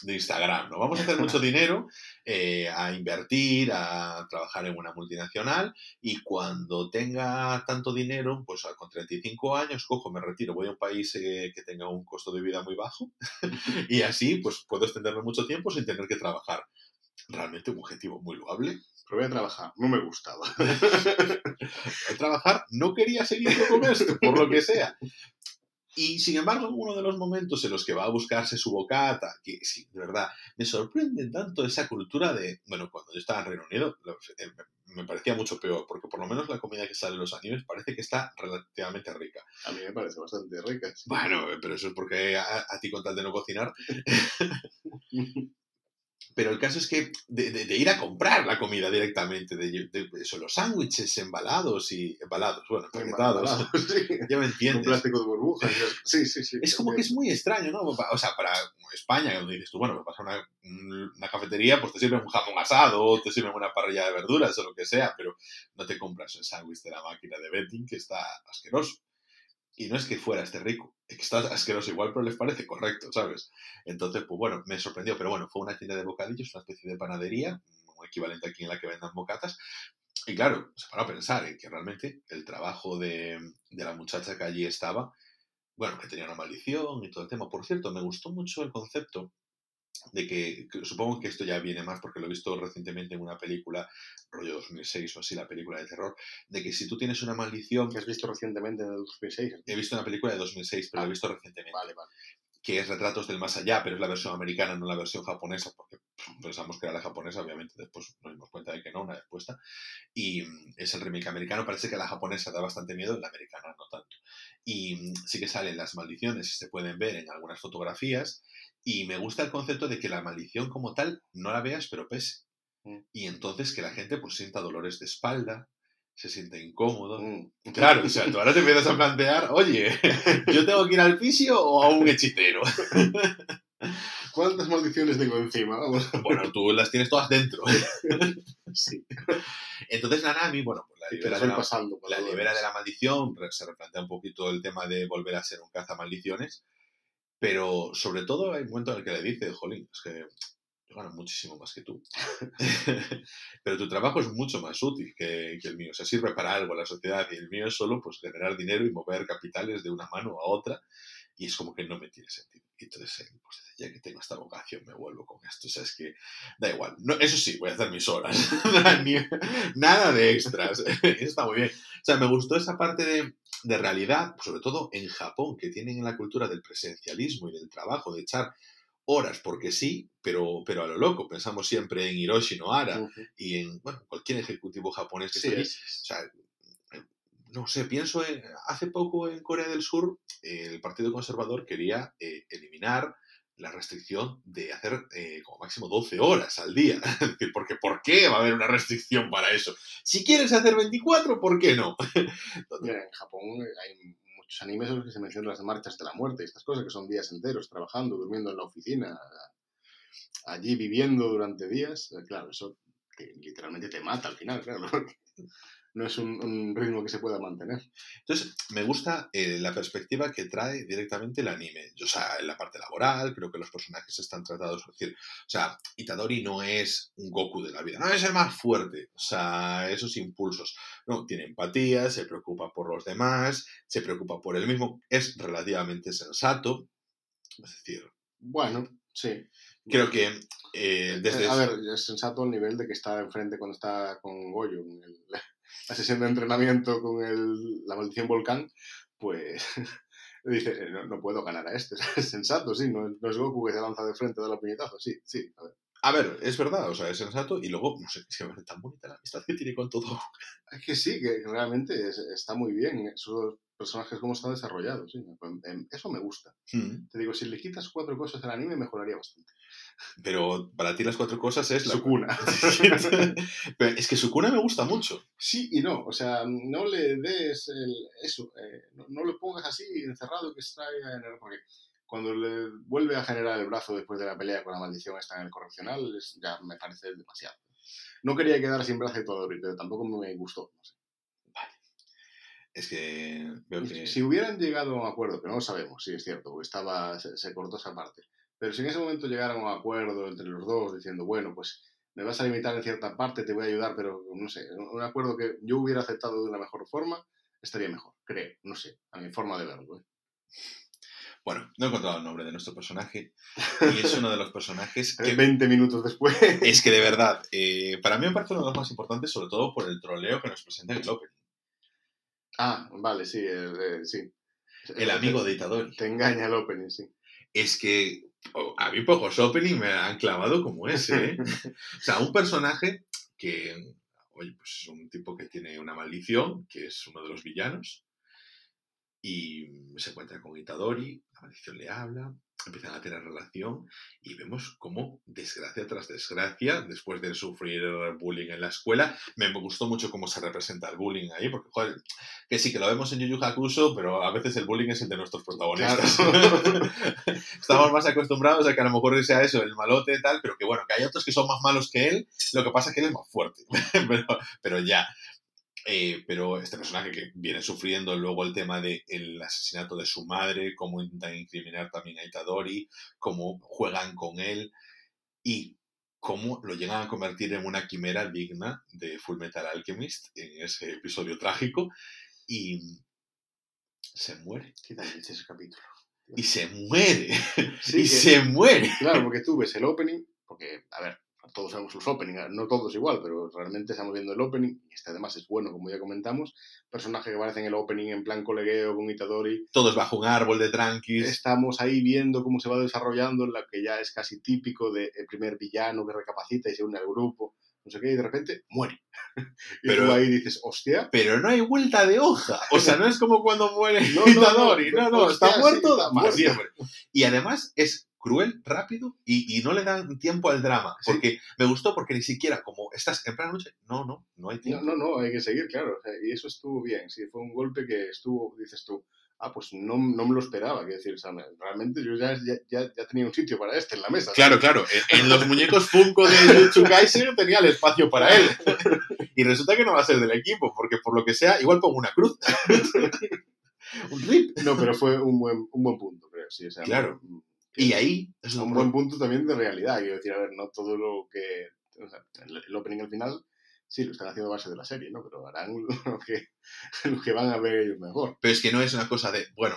de Instagram, ¿no? Vamos a hacer mucho dinero, eh, a invertir, a trabajar en una multinacional y cuando tenga tanto dinero, pues a- con 35 años, cojo, me retiro, voy a un país eh, que tenga un costo de vida muy bajo y así pues puedo extenderme mucho tiempo sin tener que trabajar. Realmente un objetivo muy loable. Pero voy a trabajar, no me gustaba. Al trabajar no quería seguir con esto, por lo que sea. Y sin embargo, en uno de los momentos en los que va a buscarse su bocata, que sí, de verdad, me sorprende tanto esa cultura de, bueno, cuando yo estaba en Reino Unido, eh, me- parecía mucho peor, porque por lo menos la comida que sale en los animes parece que está relativamente rica. A mí me parece bastante rica. sí. Bueno, pero eso es porque a, a ti con tal de no cocinar. Pero el caso es que de, de- de ir a comprar la comida directamente, de, de- eso, los sándwiches embalados y embalados, bueno, empaquetados, Embalado, sí. ya me entiendes. plástico de burbujas. Sí, sí, sí. Es como que es muy extraño, ¿no? O sea, para España, donde dices tú, bueno, vas a una, una cafetería, pues te sirven un jamón asado, te sirven una parrilla de verduras o lo que sea, pero no te compras el sándwich de la máquina de vending que está asqueroso. Y no es que fuera este rico, que está asqueroso igual, pero les parece correcto, ¿sabes? Entonces, pues bueno, me sorprendió, pero bueno, fue una tienda de bocadillos, una especie de panadería, un equivalente aquí en la que vendan bocatas. Y claro, se para a pensar en que realmente el trabajo de, de la muchacha que allí estaba, bueno, que tenía una maldición y todo el tema. Por cierto, me gustó mucho el concepto de que, que supongo que esto ya viene más porque lo he visto recientemente en una película, rollo 2006 o así, la película de terror, de que si tú tienes una maldición... ¿Que has visto recientemente en el 2006? He visto una película de 2006, pero Ah. la he visto recientemente. Vale, vale. Que es Retratos del Más Allá, pero es la versión americana, no la versión japonesa, porque pensamos que era la japonesa, obviamente después nos dimos cuenta de que no, una respuesta. Y mm, es el remake americano, parece que la japonesa da bastante miedo, la americana no tanto. Y mm, sí que salen las maldiciones se pueden ver en algunas fotografías. Y me gusta el concepto de que la maldición como tal no la veas, pero pese. Mm. Y entonces que la gente pues sienta dolores de espalda, se sienta incómodo. Mm. Claro, o sea, tú ahora te empiezas a plantear, oye, ¿yo tengo que ir al fisio o a un hechicero? ¿Cuántas maldiciones tengo encima? Vamos. Bueno, tú las tienes todas dentro. Sí. Entonces Nanami, bueno, pues la libera, de la, pasando. la libera de la maldición, se replantea un poquito el tema de volver a ser un caza maldiciones, pero sobre todo hay un momento en el que le dice, jolín, es que gano muchísimo más que tú. pero tu trabajo es mucho más útil que, que el mío, o sea, sirve para algo la sociedad y el mío es solo pues generar dinero y mover capitales de una mano a otra y es como que no me tiene sentido. Y entonces, él, pues dice, ya que tengo esta vocación, me vuelvo con esto. O sea, es que da igual. No, eso sí, voy a hacer mis horas. Nada de extras. Está muy bien. O sea, me gustó esa parte de, de realidad, sobre todo en Japón, que tienen en la cultura del presencialismo y del trabajo, de echar horas porque sí, pero, pero a lo loco. Pensamos siempre en Hiroshi Nohara Ujú. y en bueno, cualquier ejecutivo japonés que Sí, esté allí. es- O sea, no sé, pienso en, hace poco en Corea del Sur, eh, el Partido Conservador quería eh, eliminar la restricción de hacer eh, como máximo 12 horas al día. Es decir, porque ¿por qué va a haber una restricción para eso? Si quieres hacer 24, ¿por qué no? Mira, en Japón hay muchos animes en los que se mencionan las marchas de la muerte, estas cosas que son días enteros trabajando, durmiendo en la oficina, allí viviendo durante días. Eh, Claro, eso que literalmente te mata al final, claro. No es un, un ritmo que se pueda mantener. Entonces, me gusta eh, la perspectiva que trae directamente el anime. O sea, en la parte laboral, creo que los personajes están tratados. Es decir, o sea, Itadori no es un Goku de la vida, no es el más fuerte. O sea, esos impulsos. No, tiene empatía, se preocupa por los demás, se preocupa por él mismo, es relativamente sensato. Es decir, Bueno, sí. creo que eh, desde. Eh, A ver, es sensato al nivel de que está enfrente cuando está con Goyo, en el- la sesión de entrenamiento con el- la maldición volcán, pues dice, "Eh, no, no puedo ganar a este. Es sensato, sí, no, no es Goku que se lanza de frente, da la puñetazo, sí, sí. A. A ver, es verdad, o sea, es sensato y luego, no sé, es que parece tan bonita la amistad que tiene con todo. Es que sí, que realmente es- está muy bien, esos personajes cómo están desarrollados, sí, em, eso me gusta. Mm. Te digo, si le quitas cuatro cosas del anime, mejoraría bastante. Pero para ti las cuatro cosas es la Sukuna. Pero es que Sukuna me gusta mucho. Sí y no, o sea, no le des el, eso, eh, no, no lo pongas así encerrado que extraiga energía, porque cuando le vuelve a generar el brazo después de la pelea con la maldición esta en el correccional, es- ya me parece demasiado. No quería quedar sin brazo y todo, pero tampoco me gustó. no sé. Es que veo que... Si hubieran llegado a un acuerdo, que no lo sabemos, sí es cierto, estaba, se, se cortó esa parte, pero si en ese momento llegaran a un acuerdo entre los dos diciendo, bueno, pues me vas a limitar en cierta parte, te voy a ayudar, pero no sé, un acuerdo que yo hubiera aceptado de una mejor forma, estaría mejor, creo, no sé, a mi forma de verlo. ¿eh? Bueno, no he encontrado el nombre de nuestro personaje y es uno de los personajes que... 20 minutos después. Es que de verdad, eh, para mí me parece uno de los más importantes, sobre todo por el troleo que nos presenta en el opening. ah, vale, sí, el, eh, sí. El amigo de Itadori. Te engaña el opening, sí. Es que a mí pocos opening me han clavado como ese, ¿eh? O sea, un personaje que, oye, pues es un tipo que tiene una maldición, que es uno de los villanos, y se encuentra con Itadori, la maldición le habla, empiezan a tener relación y vemos cómo desgracia tras desgracia, después de sufrir bullying en la escuela, me gustó mucho cómo se representa el bullying ahí, porque joder, que sí que lo vemos en Yu Yu Hakusho, pero a veces el bullying es el de nuestros protagonistas. Estamos más acostumbrados a que a lo mejor sea eso, el malote y tal, pero que bueno, que hay otros que son más malos que él, lo que pasa es que él es más fuerte, pero, pero ya. Eh, pero este personaje que viene sufriendo luego el tema del asesinato de su madre, cómo intentan incriminar también a Itadori, cómo juegan con él y cómo lo llegan a convertir en una quimera digna de Full Metal Alchemist en ese episodio trágico y se muere. ¿Qué tal dice ese capítulo? y se muere. Sí, y se muere. Claro, porque tú ves el opening, porque, a ver, todos sabemos los openings, no todos igual, pero realmente estamos viendo el opening, y este además es bueno, como ya comentamos. Personaje que aparece en el opening en plan colegueo con Itadori. Todos bajo un árbol de tranquis. Estamos ahí viendo cómo se va desarrollando la que ya es casi típico del primer villano que recapacita y se une al grupo, no sé qué, y de repente muere. y Pero- tú ahí dices, hostia, Pero no hay vuelta de hoja. O sea, no es como cuando muere No, no, no. Itadori. No, no, Hostia, está sí, muerto está para muerto. Y además es cruel, rápido y, y no le dan tiempo al drama. Sí. Porque me gustó porque ni siquiera como estás en plena noche, no, no, no hay No, tiempo. no, no, hay que seguir, claro. o sea, y eso estuvo bien. Sí, fue un golpe que estuvo, dices tú, ah, pues no, no me lo esperaba. Quiero decir, o sea, me- realmente yo ya, ya, ya, ya tenía un sitio para este en la mesa. Claro, claro. En, en los muñecos Funko de Jujutsu Kaisen tenía el espacio para él. Y resulta que no va a ser del equipo, porque por lo que sea, igual pongo una cruz. un rip. No, pero fue un buen, un buen punto, creo. Sí, o sea, Claro. un- Y ahí es un buen punto también de realidad. Quiero decir, a ver, no todo lo que. O sea, el, opening al final, sí, lo están haciendo a base de la serie, ¿no? Pero harán lo que, lo que van a ver ellos mejor. Pero es que no es una cosa de, bueno,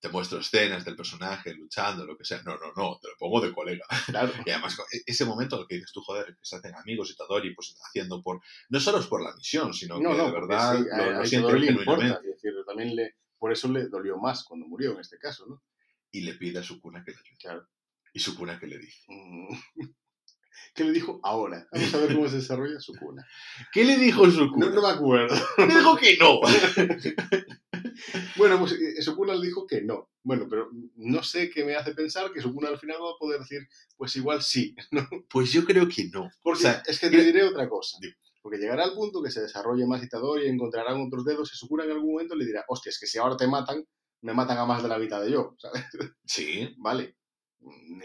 te muestro escenas del personaje luchando, lo que sea. No, no, no, te lo pongo de colega. Claro. Y además, e- ese momento en el que dices tú, joder, que se hacen amigos y Tadori, pues haciendo por. No solo es por la misión, sino No, que no, de verdad sí, lo, a, lo a sienten le importa. Decir, también le, por eso le dolió más cuando murió en este caso, ¿no? Y le pide a su cuna que le ayude. Claro. Y su cuna que le dice. Mm. ¿Qué le dijo ahora? Vamos a ver cómo se desarrolla su cuna. ¿Qué le dijo su No, cuna? no me acuerdo. Dijo que no. Bueno, pues eh, Sukuna le dijo que no. Bueno, pero no sé qué me hace pensar que Sukuna al final va a poder decir, pues igual sí. Pues yo creo que no. Porque O sea, es que te diré otra cosa. Porque llegará al punto que se desarrolle más Itadori y encontrarán otros dedos y Sukuna en algún momento le dirá, hostia, es que si ahora te matan, me matan a más de la mitad de yo. ¿sabes? Sí. Vale.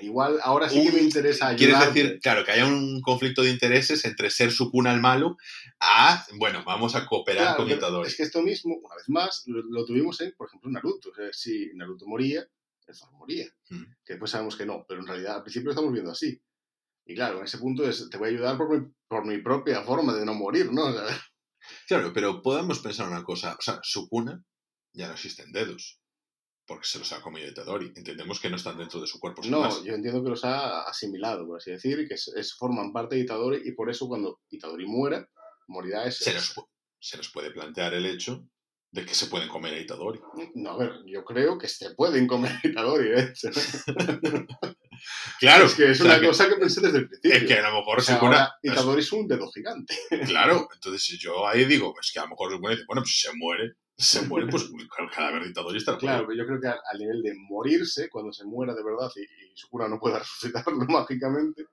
Igual ahora sí que me interesa ayudar. Quieres decir, claro, que haya un conflicto de intereses entre ser su cuna el malo a, bueno, vamos a cooperar Claro, con Itadori. Es que esto mismo, una vez más, lo, lo tuvimos en, por ejemplo, Naruto. O sea, si Naruto moría, el Zoro moría. Mm. Que después sabemos que no, pero en realidad al principio lo estamos viendo así. Y claro, en ese punto es, te voy a ayudar por mi, por mi propia forma de no morir, ¿no? O sea, Claro, pero podemos pensar una cosa. O sea, su cuna ya no existen dedos. Porque se los ha comido Itadori. Entendemos que no están dentro de su cuerpo. no, más. yo entiendo que los ha asimilado, por así decir, que es, es- forman parte de Itadori, y por eso cuando Itadori muera, morirá ese. se, nos, se nos puede plantear el hecho de que se pueden comer a Itadori. No, a ver, yo creo que se pueden comer Itadori, de hecho. Claro, es que es o sea, una que- cosa que pensé desde el principio. es que a lo mejor O sea, su cuna. ahora Itadori es un dedo gigante. Claro, entonces yo ahí digo, es que a lo mejor dice, bueno, pues si se muere, se muere, pues el cadáver de Itadori está Claro, pero yo creo que al, al nivel de morirse, cuando se muera de verdad y, y su cura no pueda resucitarlo mágicamente,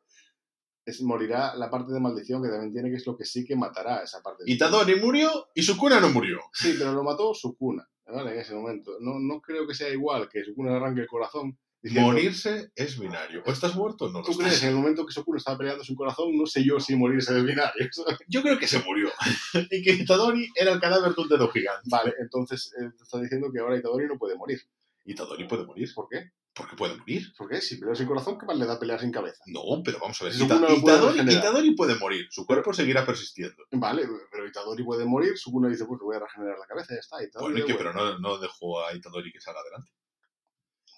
es, morirá la parte de maldición que también tiene, que es lo que sí que matará esa parte. de- Itadori murió y su cuna no murió. Sí, pero lo mató su cuna, ¿vale? En ese momento. No, no creo que sea igual que su cuna le arranque el corazón. Diciendo, Morirse es binario. O estás muerto o no lo ¿Tú crees estás. en el momento que cuna estaba peleando su corazón? No sé yo si morirse es binario. Yo creo que se murió. y que Itadori era el cadáver de un dedo gigante. Vale, entonces eh, está diciendo que ahora Itadori no puede morir. Itadori puede morir. ¿Por qué? Porque puede morir. ¿Por qué? Si pelea sin corazón, ¿qué más le da pelear sin cabeza? No, pero vamos a ver. Ita- puede Itadori, puede morir. Su cuerpo seguirá persistiendo. Vale, pero Itadori puede morir, su cuna dice, pues le voy a regenerar la cabeza, ya está. Itadori Bueno, y que, pero no, no dejó a Itadori que salga adelante.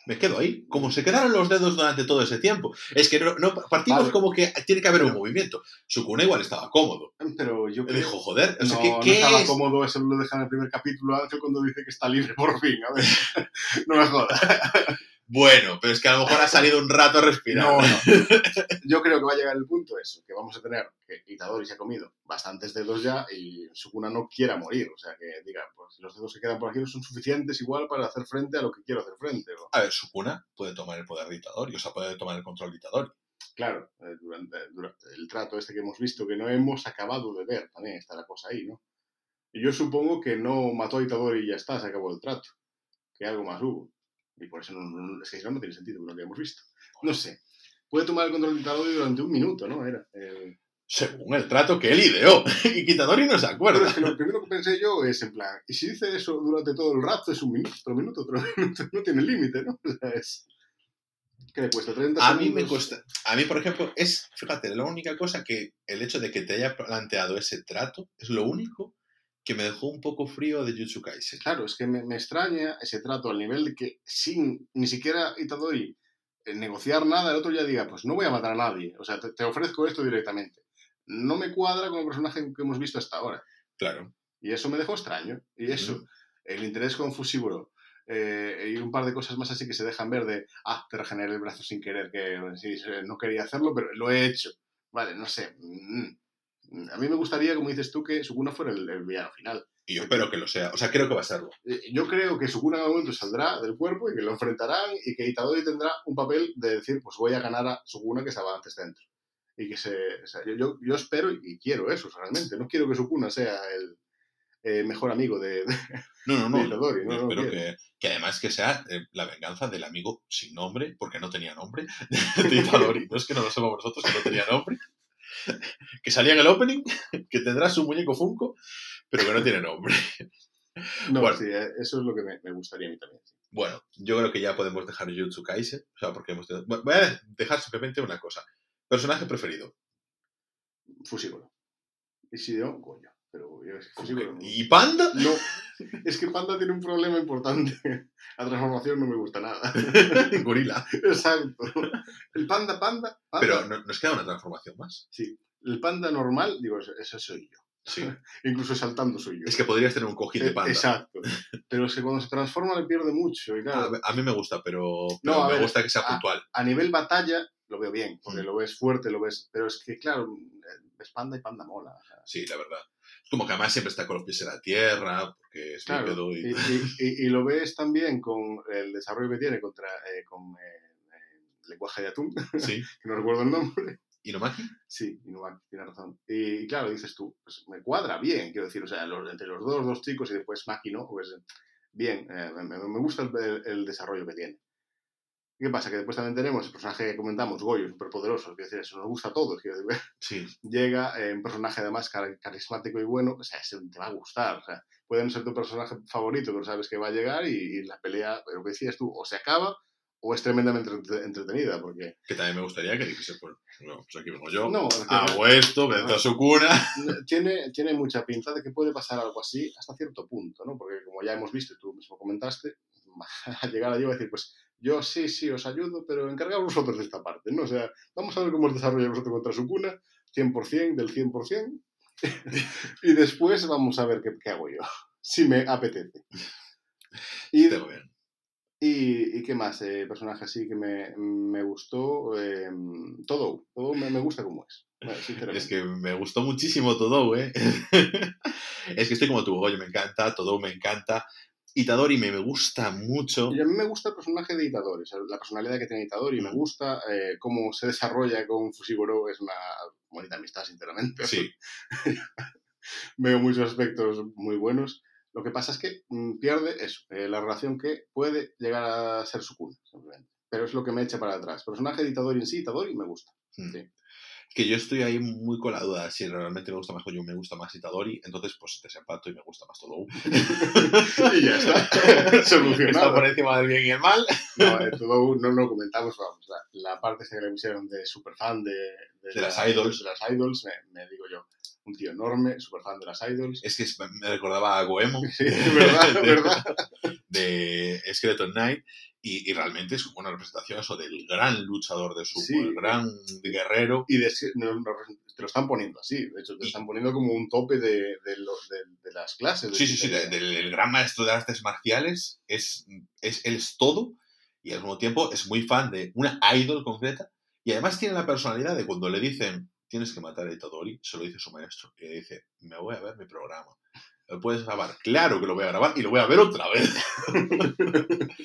Me quedo ahí. Como se quedaron los dedos durante todo ese tiempo. Es que no, no- partimos Vale. como que tiene que haber un movimiento. Su cuna igual estaba cómodo. Pero yo Me creo... dijo, joder, o sea, no, ¿qué, no qué estaba es? cómodo, eso lo deja en el primer capítulo cuando dice que está libre por fin. A ver, no me jodas. Bueno, pero es que a lo mejor ha salido un rato a respirar. No, no. Yo creo que va a llegar el punto eso, que vamos a tener que Itadori se ha comido bastantes dedos ya y Sukuna no quiera morir. O sea, que diga, pues los dedos que quedan por aquí no son suficientes igual para hacer frente a lo que quiero hacer frente. ¿no? A ver, su cuna puede tomar el poder de Itadori, o sea, puede tomar el control de Itadori. Claro, eh, durante, durante el trato este que hemos visto, que no hemos acabado de ver, también está la cosa ahí, ¿no? Y yo supongo que no mató a Itadori y ya está, se acabó el trato. Que algo más hubo. Y por eso no, no- es que no, tiene sentido lo que hemos visto. No sé. Puede tomar el control de Itadori durante un minuto, ¿no? Era. eh, Según el trato que él ideó. y que Itadori no se Pero acuerda. es que lo primero que pensé yo es en plan, y si dice eso durante todo el rato, es un minuto, otro minuto, otro minuto, no tiene límite, ¿no? O sea, es... ¿Qué le cuesta? 30 A mí me cuesta. A mí, por ejemplo, es, fíjate, la única cosa que el hecho de que te haya planteado ese trato es lo único que me dejó un poco frío de Jutsu Kaisen. Claro, es que me, me extraña ese trato al nivel de que sin ni siquiera Itadori eh, negociar nada, el otro ya diga, pues no voy a matar a nadie, o sea, te, te ofrezco esto directamente. No me cuadra con el personaje que hemos visto hasta ahora. Claro. Y eso me dejó extraño. Y eso, el interés con Fushiguro eh, y un par de cosas más así que se dejan ver de, ah, te regeneré el brazo sin querer, que sí, no quería hacerlo, pero lo he hecho. Vale, no sé. mm, A mí me gustaría, como dices tú, que Sukuna fuera el, el villano final. Y yo espero que lo sea. O sea, creo que va a serlo. Eh, Yo creo que Sukuna en algún momento saldrá del cuerpo y que lo enfrentarán y que Itadori tendrá un papel de decir, pues voy a ganar a Sukuna que estaba antes dentro. Y que se... o sea, yo, yo, espero y quiero eso realmente. No quiero que Sukuna sea el eh, mejor amigo de, de, No, no, de no. Itadori. No, espero que, que además que sea eh, la venganza del amigo sin nombre, porque no tenía nombre, de Itadori. No es que no lo sepamos nosotros, que no tenía nombre. Que salía en el opening, que tendrá su muñeco Funko, pero que no tiene nombre. No, Bueno. sí, eh, eso es lo que me, me gustaría a mí también. Bueno, yo creo que ya podemos dejar Jutsu Kaisen. O sea, porque hemos tenido- Bueno, Voy a dejar simplemente una cosa. Personaje preferido. Si no, coño. Pero Fushiguro no. ¿Y Panda? No, es que Panda tiene un problema importante. La transformación no me gusta nada. Gorila. Exacto. El panda, panda, panda. Pero no- nos queda una transformación más. Sí, el panda normal, digo, ese, soy yo. Sí. Incluso saltando soy yo. Es que podrías tener un cojín de Eh, panda. Exacto. Pero es que cuando se transforma le pierde mucho. Y claro, A, a mí me gusta, pero, No, pero me ver, gusta que sea a- puntual. a nivel batalla lo veo bien, porque Mm. lo ves fuerte, lo ves. Pero es que, claro, ves panda y panda mola. o sea, Sí, la verdad. Como que además siempre está con los pies en la tierra, porque es Claro, bípedo y, y... y- y- y lo ves también con el desarrollo que tiene contra, eh, con eh, eh, lenguaje de atún, Sí. que no recuerdo el nombre. ¿Inumaki? Sí, Inubaki, tiene razón. Y, claro, dices tú, pues me cuadra bien, quiero decir, o sea, los- entre los dos, dos chicos y después Maki, ¿no? Pues bien, eh, me, me gusta el, el- el desarrollo que tiene. ¿Qué pasa? Que después también tenemos el personaje que comentamos, Goyo, superpoderoso, quiero decir, eso nos gusta a todos, Sí. llega eh, un personaje además car- carismático y bueno, o sea, ese te va a gustar, o sea, puede no ser tu personaje favorito, pero sabes que va a llegar y, y la pelea, lo que decías tú, o se acaba o es tremendamente entre- entretenida, porque Que también me gustaría que dijese, pues, no, pues aquí vengo yo, no, es que- hago esto, venzo a su cuna. tiene, tiene mucha pinta de que puede pasar algo así hasta cierto punto, ¿no? Porque como ya hemos visto, y tú mismo comentaste, al llegar allí va a decir, pues yo sí, sí, os ayudo, pero encargaos vosotros de esta parte, ¿no? O sea, vamos a ver cómo os desarrolláis vosotros contra su cuna, 100% del 100%, y después vamos a ver qué, qué hago yo, si me apetece. Y, bien. y, y qué más, eh, personaje así que me, me gustó, eh, todo, todo me, me gusta como es. Es que me gustó muchísimo todo, ¿eh? es que estoy como tú, oye, me encanta, todo me encanta. Itadori me, me gusta mucho. Y a mí me gusta el personaje de Itadori, o sea, la personalidad que tiene Itadori, me Mm. gusta eh, cómo se desarrolla con Fushiguro, es una bonita amistad, sinceramente. Sí, Veo muchos aspectos muy buenos. Lo que pasa es que mm, pierde eso, eh, la relación que puede llegar a ser su cuna, simplemente. Pero es lo que me echa para atrás. Personaje de Itadori en sí, Itadori me gusta. Mm. Sí. Que yo estoy ahí muy con la duda si realmente me gusta más yo me gusta más Itadori, entonces pues desempato y me gusta más todo. y ya está. Está Solucionado. por encima del bien y el mal. No, eh, todo no lo comentamos, vamos, la, la parte esa que le pusieron de superfan de, De las idols. De las idols, me, me digo yo, un tío enorme, superfan de las idols. Es que me recordaba a Goemon Sí, verdad, de, verdad. de Skeleton Knight y, y realmente es una representación eso del gran luchador de sumo, Sí. el gran guerrero. Y de- no- no- te lo están poniendo así, de hecho, te lo están poniendo como un tope de, de, lo- de- las clases. Sí, sí, sí, de- de- del el gran maestro de artes marciales es, es, él es todo y al mismo tiempo es muy fan de una idol concreta y además tiene la personalidad de cuando le dicen tienes que matar a Itadori, se lo dice su maestro y le dice me voy a ver mi programa. ¿Lo puedes grabar? Claro que lo voy a grabar y lo voy a ver otra vez.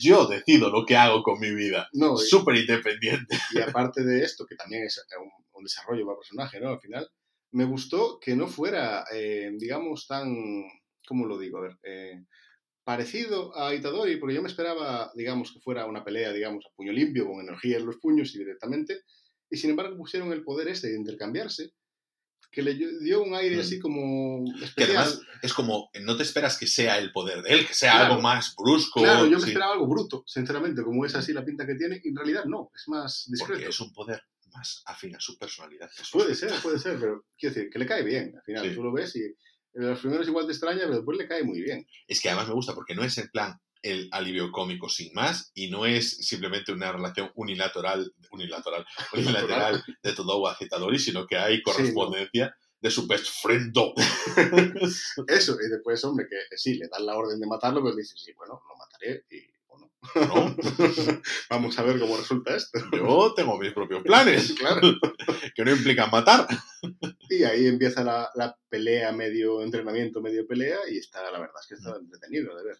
Yo decido lo que hago con mi vida. No, Súper independiente. y aparte de esto, que también es un, un desarrollo para personaje, ¿no? Al final, me gustó que no fuera, eh, digamos, tan, ¿cómo lo digo? A ver, eh, parecido a Itadori, porque yo me esperaba, digamos, que fuera una pelea, digamos, a puño limpio, con energía en los puños y directamente, y sin embargo pusieron el poder este de intercambiarse, que le dio un aire Mm. así como Que además es como, no te esperas que sea el poder de él, que sea Claro. algo más brusco. Claro, yo me sí, esperaba algo bruto, sinceramente, como es así la pinta que tiene, y en realidad no, es más porque discreto. es un poder más afín a su personalidad. Puede ser, puede ser, pero quiero decir, que le cae bien, al final, Sí. tú lo ves y En los primeros igual te extraña, pero después le cae muy bien. Es que además me gusta porque no es en plan el alivio cómico sin más y no es simplemente una relación unilateral, unilateral, unilateral de todo a Itadori, sino que hay correspondencia de su best friend Eso, y después, hombre, que sí, le dan la orden de matarlo, pero dice, sí, bueno, lo mataré y bueno. ¿No? Vamos a ver cómo resulta esto. Yo tengo mis propios planes, claro. que no implican matar. Y ahí empieza la, la, pelea, medio entrenamiento, medio pelea, y está, la verdad es que está entretenido de ver.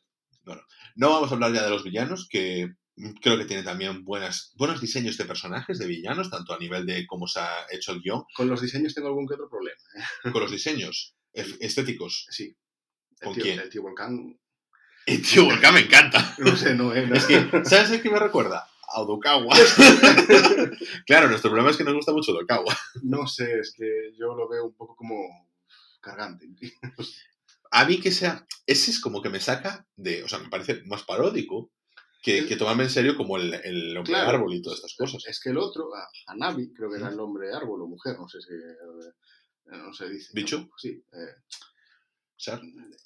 Bueno, no vamos a hablar ya de los villanos, que creo que tiene también buenas, buenos diseños de personajes, de villanos, tanto a nivel de cómo se ha hecho el guion. Con los diseños tengo algún que otro problema. ¿eh? Con los diseños estéticos. Sí. ¿Con tío, quién? El tío Volcán. El tío Volcán me encanta. No sé, no, eh, no. Es que, ¿sabes a qué me recuerda? A Odokawa. claro, nuestro problema es que nos gusta mucho Odokawa. No sé, es que yo lo veo un poco como cargante. A mí que sea, ese es como que me saca de, o sea, me parece más paródico que, que tomarme en serio como el, el hombre Claro. árbol y todas estas cosas. Es que el otro, Hanabi, creo que era el hombre árbol o mujer, no sé si. eh, No se dice. ¿Bicho? Sí. eh, O sea,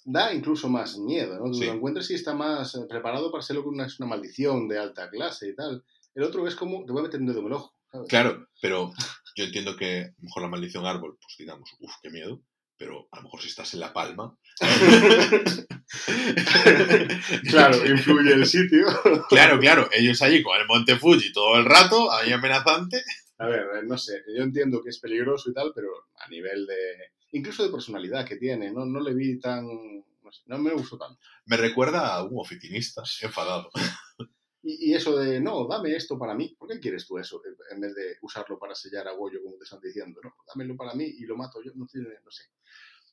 da incluso más miedo, ¿no? Sí. lo encuentras y está más eh, preparado para ser lo que una, es una maldición de alta clase y tal. El otro es como, te voy a meter un dedo en el ojo. ¿sabes? claro, pero yo entiendo que a lo mejor la maldición árbol, pues digamos, uff, qué miedo. Pero a lo mejor si estás en La Palma. Claro, influye el sitio. Claro, claro, ellos allí con el Monte Fuji todo el rato, ahí amenazante. A ver, eh, no sé, yo entiendo que es peligroso y tal, pero a nivel de. incluso de personalidad que tiene, no, no le vi tan. No, sé, no me gustó tanto. Me recuerda a un oficinista enfadado. Y, y eso de, no, dame esto para mí. ¿Por qué quieres tú eso? En vez de usarlo para sellar a Goyo, como te están diciendo. No, dámelo para mí y lo mato yo. No tiene, no sé.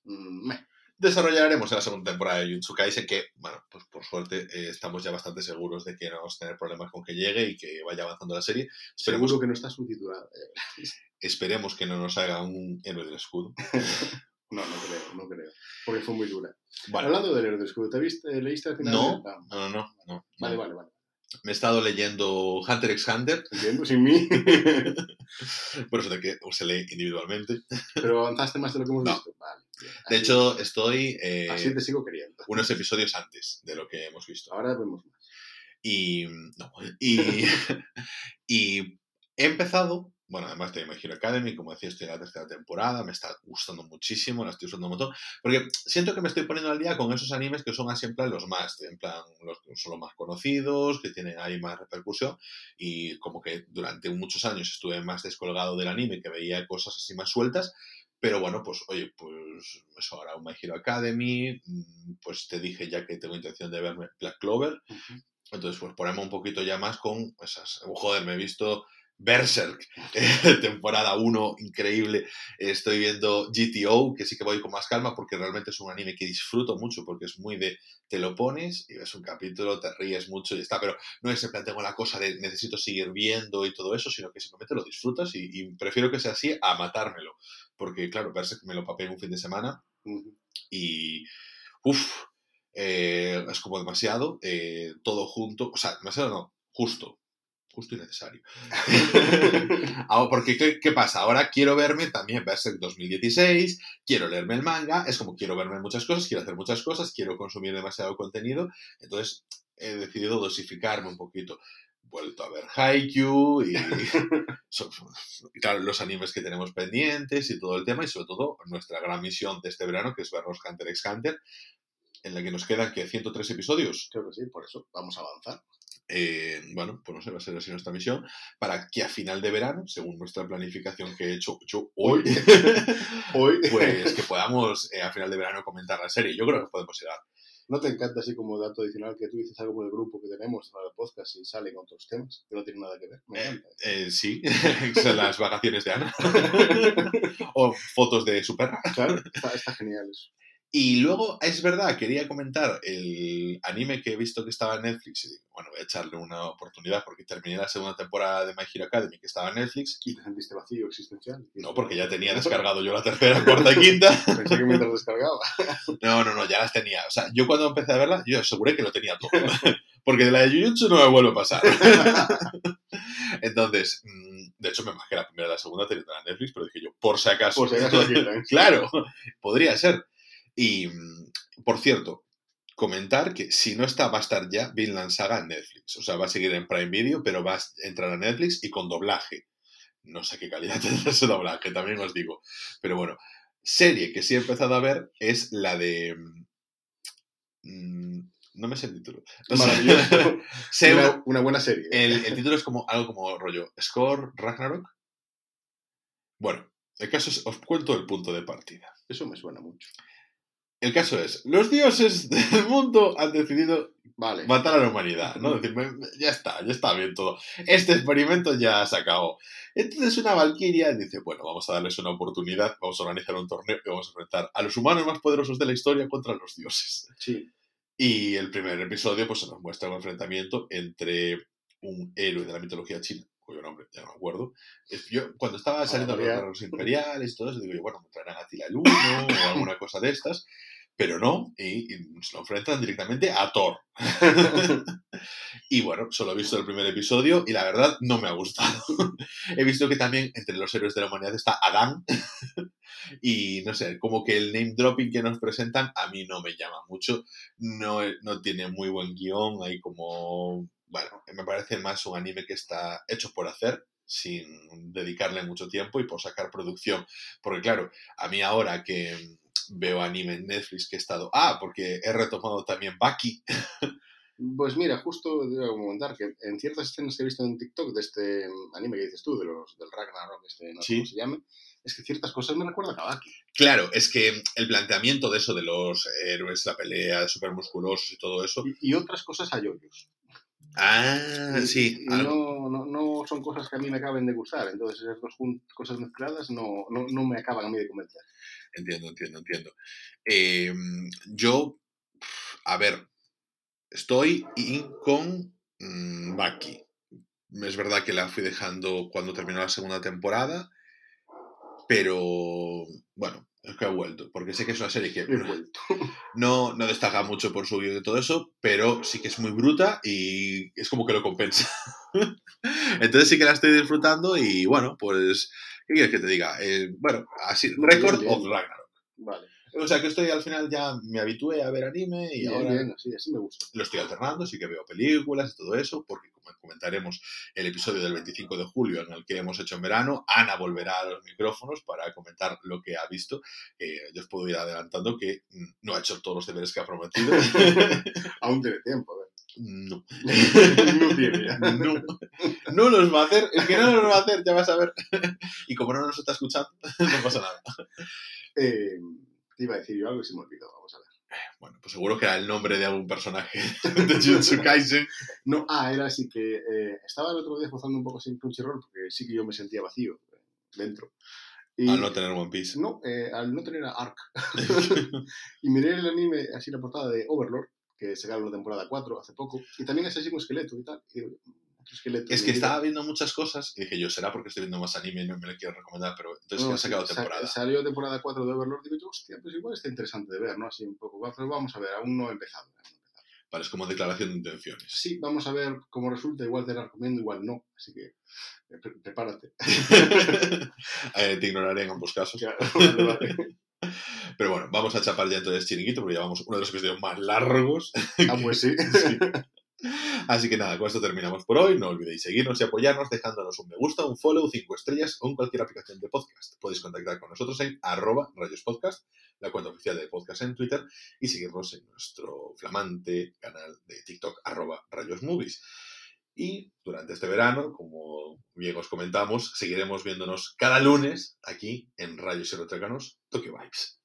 Mm. Desarrollaremos en la segunda temporada de Jujutsu Kaisen que, bueno, pues por suerte eh, estamos ya bastante seguros de que no vamos a tener problemas con que llegue y que vaya avanzando la serie. Esperemos, Seguro que no está subtitulada. Eh, esperemos que no nos haga un héroe del escudo. No, no creo, no creo. Porque fue muy dura. Vale. Hablando del héroe del escudo, ¿te viste, leíste al final? No, de- Ah, no, no, no. Vale, vale, vale. Me he estado leyendo Hunter x Hunter, Entiendo, sin mí. por eso de que se lee individualmente. Pero avanzaste más de lo que hemos No. visto. Vale. bien. De Así- hecho, estoy eh, así te sigo queriendo. unos episodios antes de lo que hemos visto. Ahora vemos más. Y, no, y, y he empezado, bueno, además de My Hero Academy, como decía, estoy en la tercera temporada, me está gustando muchísimo, la estoy usando un montón, porque siento que me estoy poniendo al día con esos animes que son así en plan los más, en plan los que son los más conocidos, que tienen ahí más repercusión, y como que durante muchos años estuve más descolgado del anime, que veía cosas así más sueltas, pero bueno, pues oye, pues eso ahora un My Hero Academy, mm, pues te dije ya que tengo intención de verme Black Clover, entonces, pues ponemos un poquito ya más con esas. Joder, me he visto Berserk, eh, temporada 1, increíble. Estoy viendo GTO, que sí que voy con más calma porque realmente es un anime que disfruto mucho porque es muy de. Te lo pones y ves un capítulo, te ríes mucho y está. Pero no es en plan, la cosa de necesito seguir viendo y todo eso, sino que simplemente lo disfrutas y, prefiero que sea así a matármelo. Porque, claro, Berserk me lo papé en un fin de semana y uff, es como demasiado, eh, todo junto, o sea, demasiado no, justo, justo y necesario. Porque, ¿qué, qué pasa? Ahora quiero verme también Berserk 2016, quiero leerme el manga, es como quiero verme muchas cosas, quiero hacer muchas cosas, quiero consumir demasiado contenido, entonces he decidido dosificarme un poquito. Vuelto a ver Haikyuu y, y claro, los animes que tenemos pendientes y todo el tema, y sobre todo nuestra gran misión de este verano, que es vernos Hunter x Hunter, en la que nos quedan que 103 episodios. Creo que sí, por eso vamos a avanzar. Eh, bueno, pues no sé, va a ser así nuestra misión, para que a final de verano, según nuestra planificación que he hecho yo hoy, Hoy, pues que podamos eh, a final de verano comentar la serie. Yo creo que podemos llegar. ¿no te encanta así como dato adicional que tú dices algo con el grupo que tenemos para el podcast y salen otros temas que no tienen nada que ver? Me encanta. Eh, sí, son las vacaciones de Ana. o fotos de su perra. Claro, está, está genial eso. Y luego, es verdad, quería comentar el anime que he visto que estaba en Netflix. Y digo, bueno, voy a echarle una oportunidad porque terminé la segunda temporada de My Hero Academy que estaba en Netflix. Y te sentiste vacío existencial. No, porque ya tenía descargado yo la tercera, cuarta y quinta. Pensé que mientras descargaba. No, no, no, ya las tenía. O sea, yo cuando empecé a verla, yo aseguré que lo tenía todo. Porque de la de Jujutsu no me vuelve a pasar. Entonces, mm, de hecho me bajé la primera y la segunda teniendo la Netflix, pero dije yo, por si acaso. Por si acaso quitan. claro, podría ser. Y, mm, por cierto, comentar que si no está, va a estar ya Vinland Saga en Netflix. O sea, va a seguir en Prime Video, pero va a entrar a Netflix y con doblaje. No sé qué calidad tendrá ese doblaje, también os digo. Pero bueno, serie que sí he empezado a ver es la de... Mm, no me sé el título. Maravilloso. una, una, buena serie. El, el, título es como algo como rollo Score Ragnarok. Bueno, el caso es, os cuento el punto de partida. Eso me suena mucho. El caso es, los dioses del mundo han decidido vale. matar a la humanidad, ¿no? Decir, ya está, ya está bien todo. Este experimento ya se acabó. Entonces una valquiria dice, bueno, vamos a darles una oportunidad, vamos a organizar un torneo y vamos a enfrentar a los humanos más poderosos de la historia contra los dioses. Sí. Y el primer episodio pues se nos muestra un enfrentamiento entre un héroe de la mitología china cuyo nombre ya no me acuerdo. Yo, cuando estaba saliendo los guerreros imperiales y todo eso, digo yo, bueno, me traerán a Tila el Uno o alguna cosa de estas, pero no, y, se lo enfrentan directamente a Thor. y bueno, solo he visto el primer episodio y la verdad no me ha gustado. he visto que también entre los héroes de la humanidad está Adán. y no sé, como que el name dropping que nos presentan a mí no me llama mucho. No, no tiene muy buen guion, hay como bueno, me parece más un anime que está hecho por hacer, sin dedicarle mucho tiempo y por sacar producción. Porque claro, a mí ahora que veo anime en Netflix que he estado... Ah, porque he retomado también Baki. Pues mira, justo debo comentar que en ciertas escenas que he visto en TikTok de este anime que dices tú, de los, del Ragnarok, este, no sé cómo se llame, es que ciertas cosas me recuerdan a Baki. Claro, es que el planteamiento de eso de los héroes, la pelea, súper musculosos y todo eso... Y, y otras cosas a yoyos. Ah, sí. no, no, no, son cosas que a mí me acaben de gustar. Entonces, esas dos cosas mezcladas no, no, no, me acaban a mí de convencer. Entiendo, entiendo, entiendo. Em, yo, a ver, estoy con mm, Baki. Es verdad que la fui dejando cuando terminó la segunda temporada, pero bueno, es que he vuelto, porque sé que es una serie que no, no destaca mucho por su guion y todo eso, pero sí que es muy bruta y es como que lo compensa. Entonces sí que la estoy disfrutando y bueno, pues, ¿qué quieres que te diga? Eh, bueno, así, Record of Ragnarok. Vale. O sea que estoy al final ya me habitué a ver anime y ahora bien, sí, así me gusta. lo estoy alternando, sí que veo películas y todo eso, porque como comentaremos el episodio del 25 de julio en el que hemos hecho en verano, Ana volverá a los micrófonos para comentar lo que ha visto. Eh, yo os puedo ir adelantando que mm, no ha hecho todos los deberes que ha prometido. Aún tiene tiempo, ¿eh? No. no tiene ya. No. No los va a hacer. Es que no los va a hacer, ya vas a ver. Y como no nos está escuchando, no pasa nada. Eh, te iba a decir yo algo y se me olvidó, vamos a ver. Bueno, pues seguro que era el nombre de algún personaje de Jujutsu Kaisen. No, ah, era así que eh, estaba el otro día gozando un poco sin Crunchyroll porque sí que yo me sentía vacío eh, dentro. Y, al no tener One Piece. No, eh, al no tener a Ark. y miré el anime, así la portada de Overlord, que sacaron la temporada 4 hace poco, y también es así un esqueleto y tal. Y es que estaba viendo muchas cosas y dije yo, será porque estoy viendo más anime y no me lo quiero recomendar, pero entonces no, han sacado temporada. salió temporada 4 de Overlord y digo, hostia, pues igual está interesante de ver, ¿no? Así un poco, pero vamos a ver, aún no he empezado. Vale, es como declaración de intenciones. Sí, vamos a ver cómo resulta, igual te la recomiendo, igual no, así que eh, prepárate. eh, te ignoraré en ambos casos. Pero bueno, vamos a chapar ya entonces chiringuito porque llevamos uno de los episodios más largos. Ah, pues sí. sí. Así que nada, con esto terminamos por hoy. No olvidéis seguirnos y apoyarnos dejándonos un me gusta, un follow, cinco estrellas o en cualquier aplicación de podcast. Podéis contactar con nosotros en arroba rayospodcast, la cuenta oficial de podcast en Twitter, y seguirnos en nuestro flamante canal de TikTok arroba rayosmovies. Y durante este verano, como bien os comentamos, seguiremos viéndonos cada lunes aquí en Rayos y Tokyo Vibes.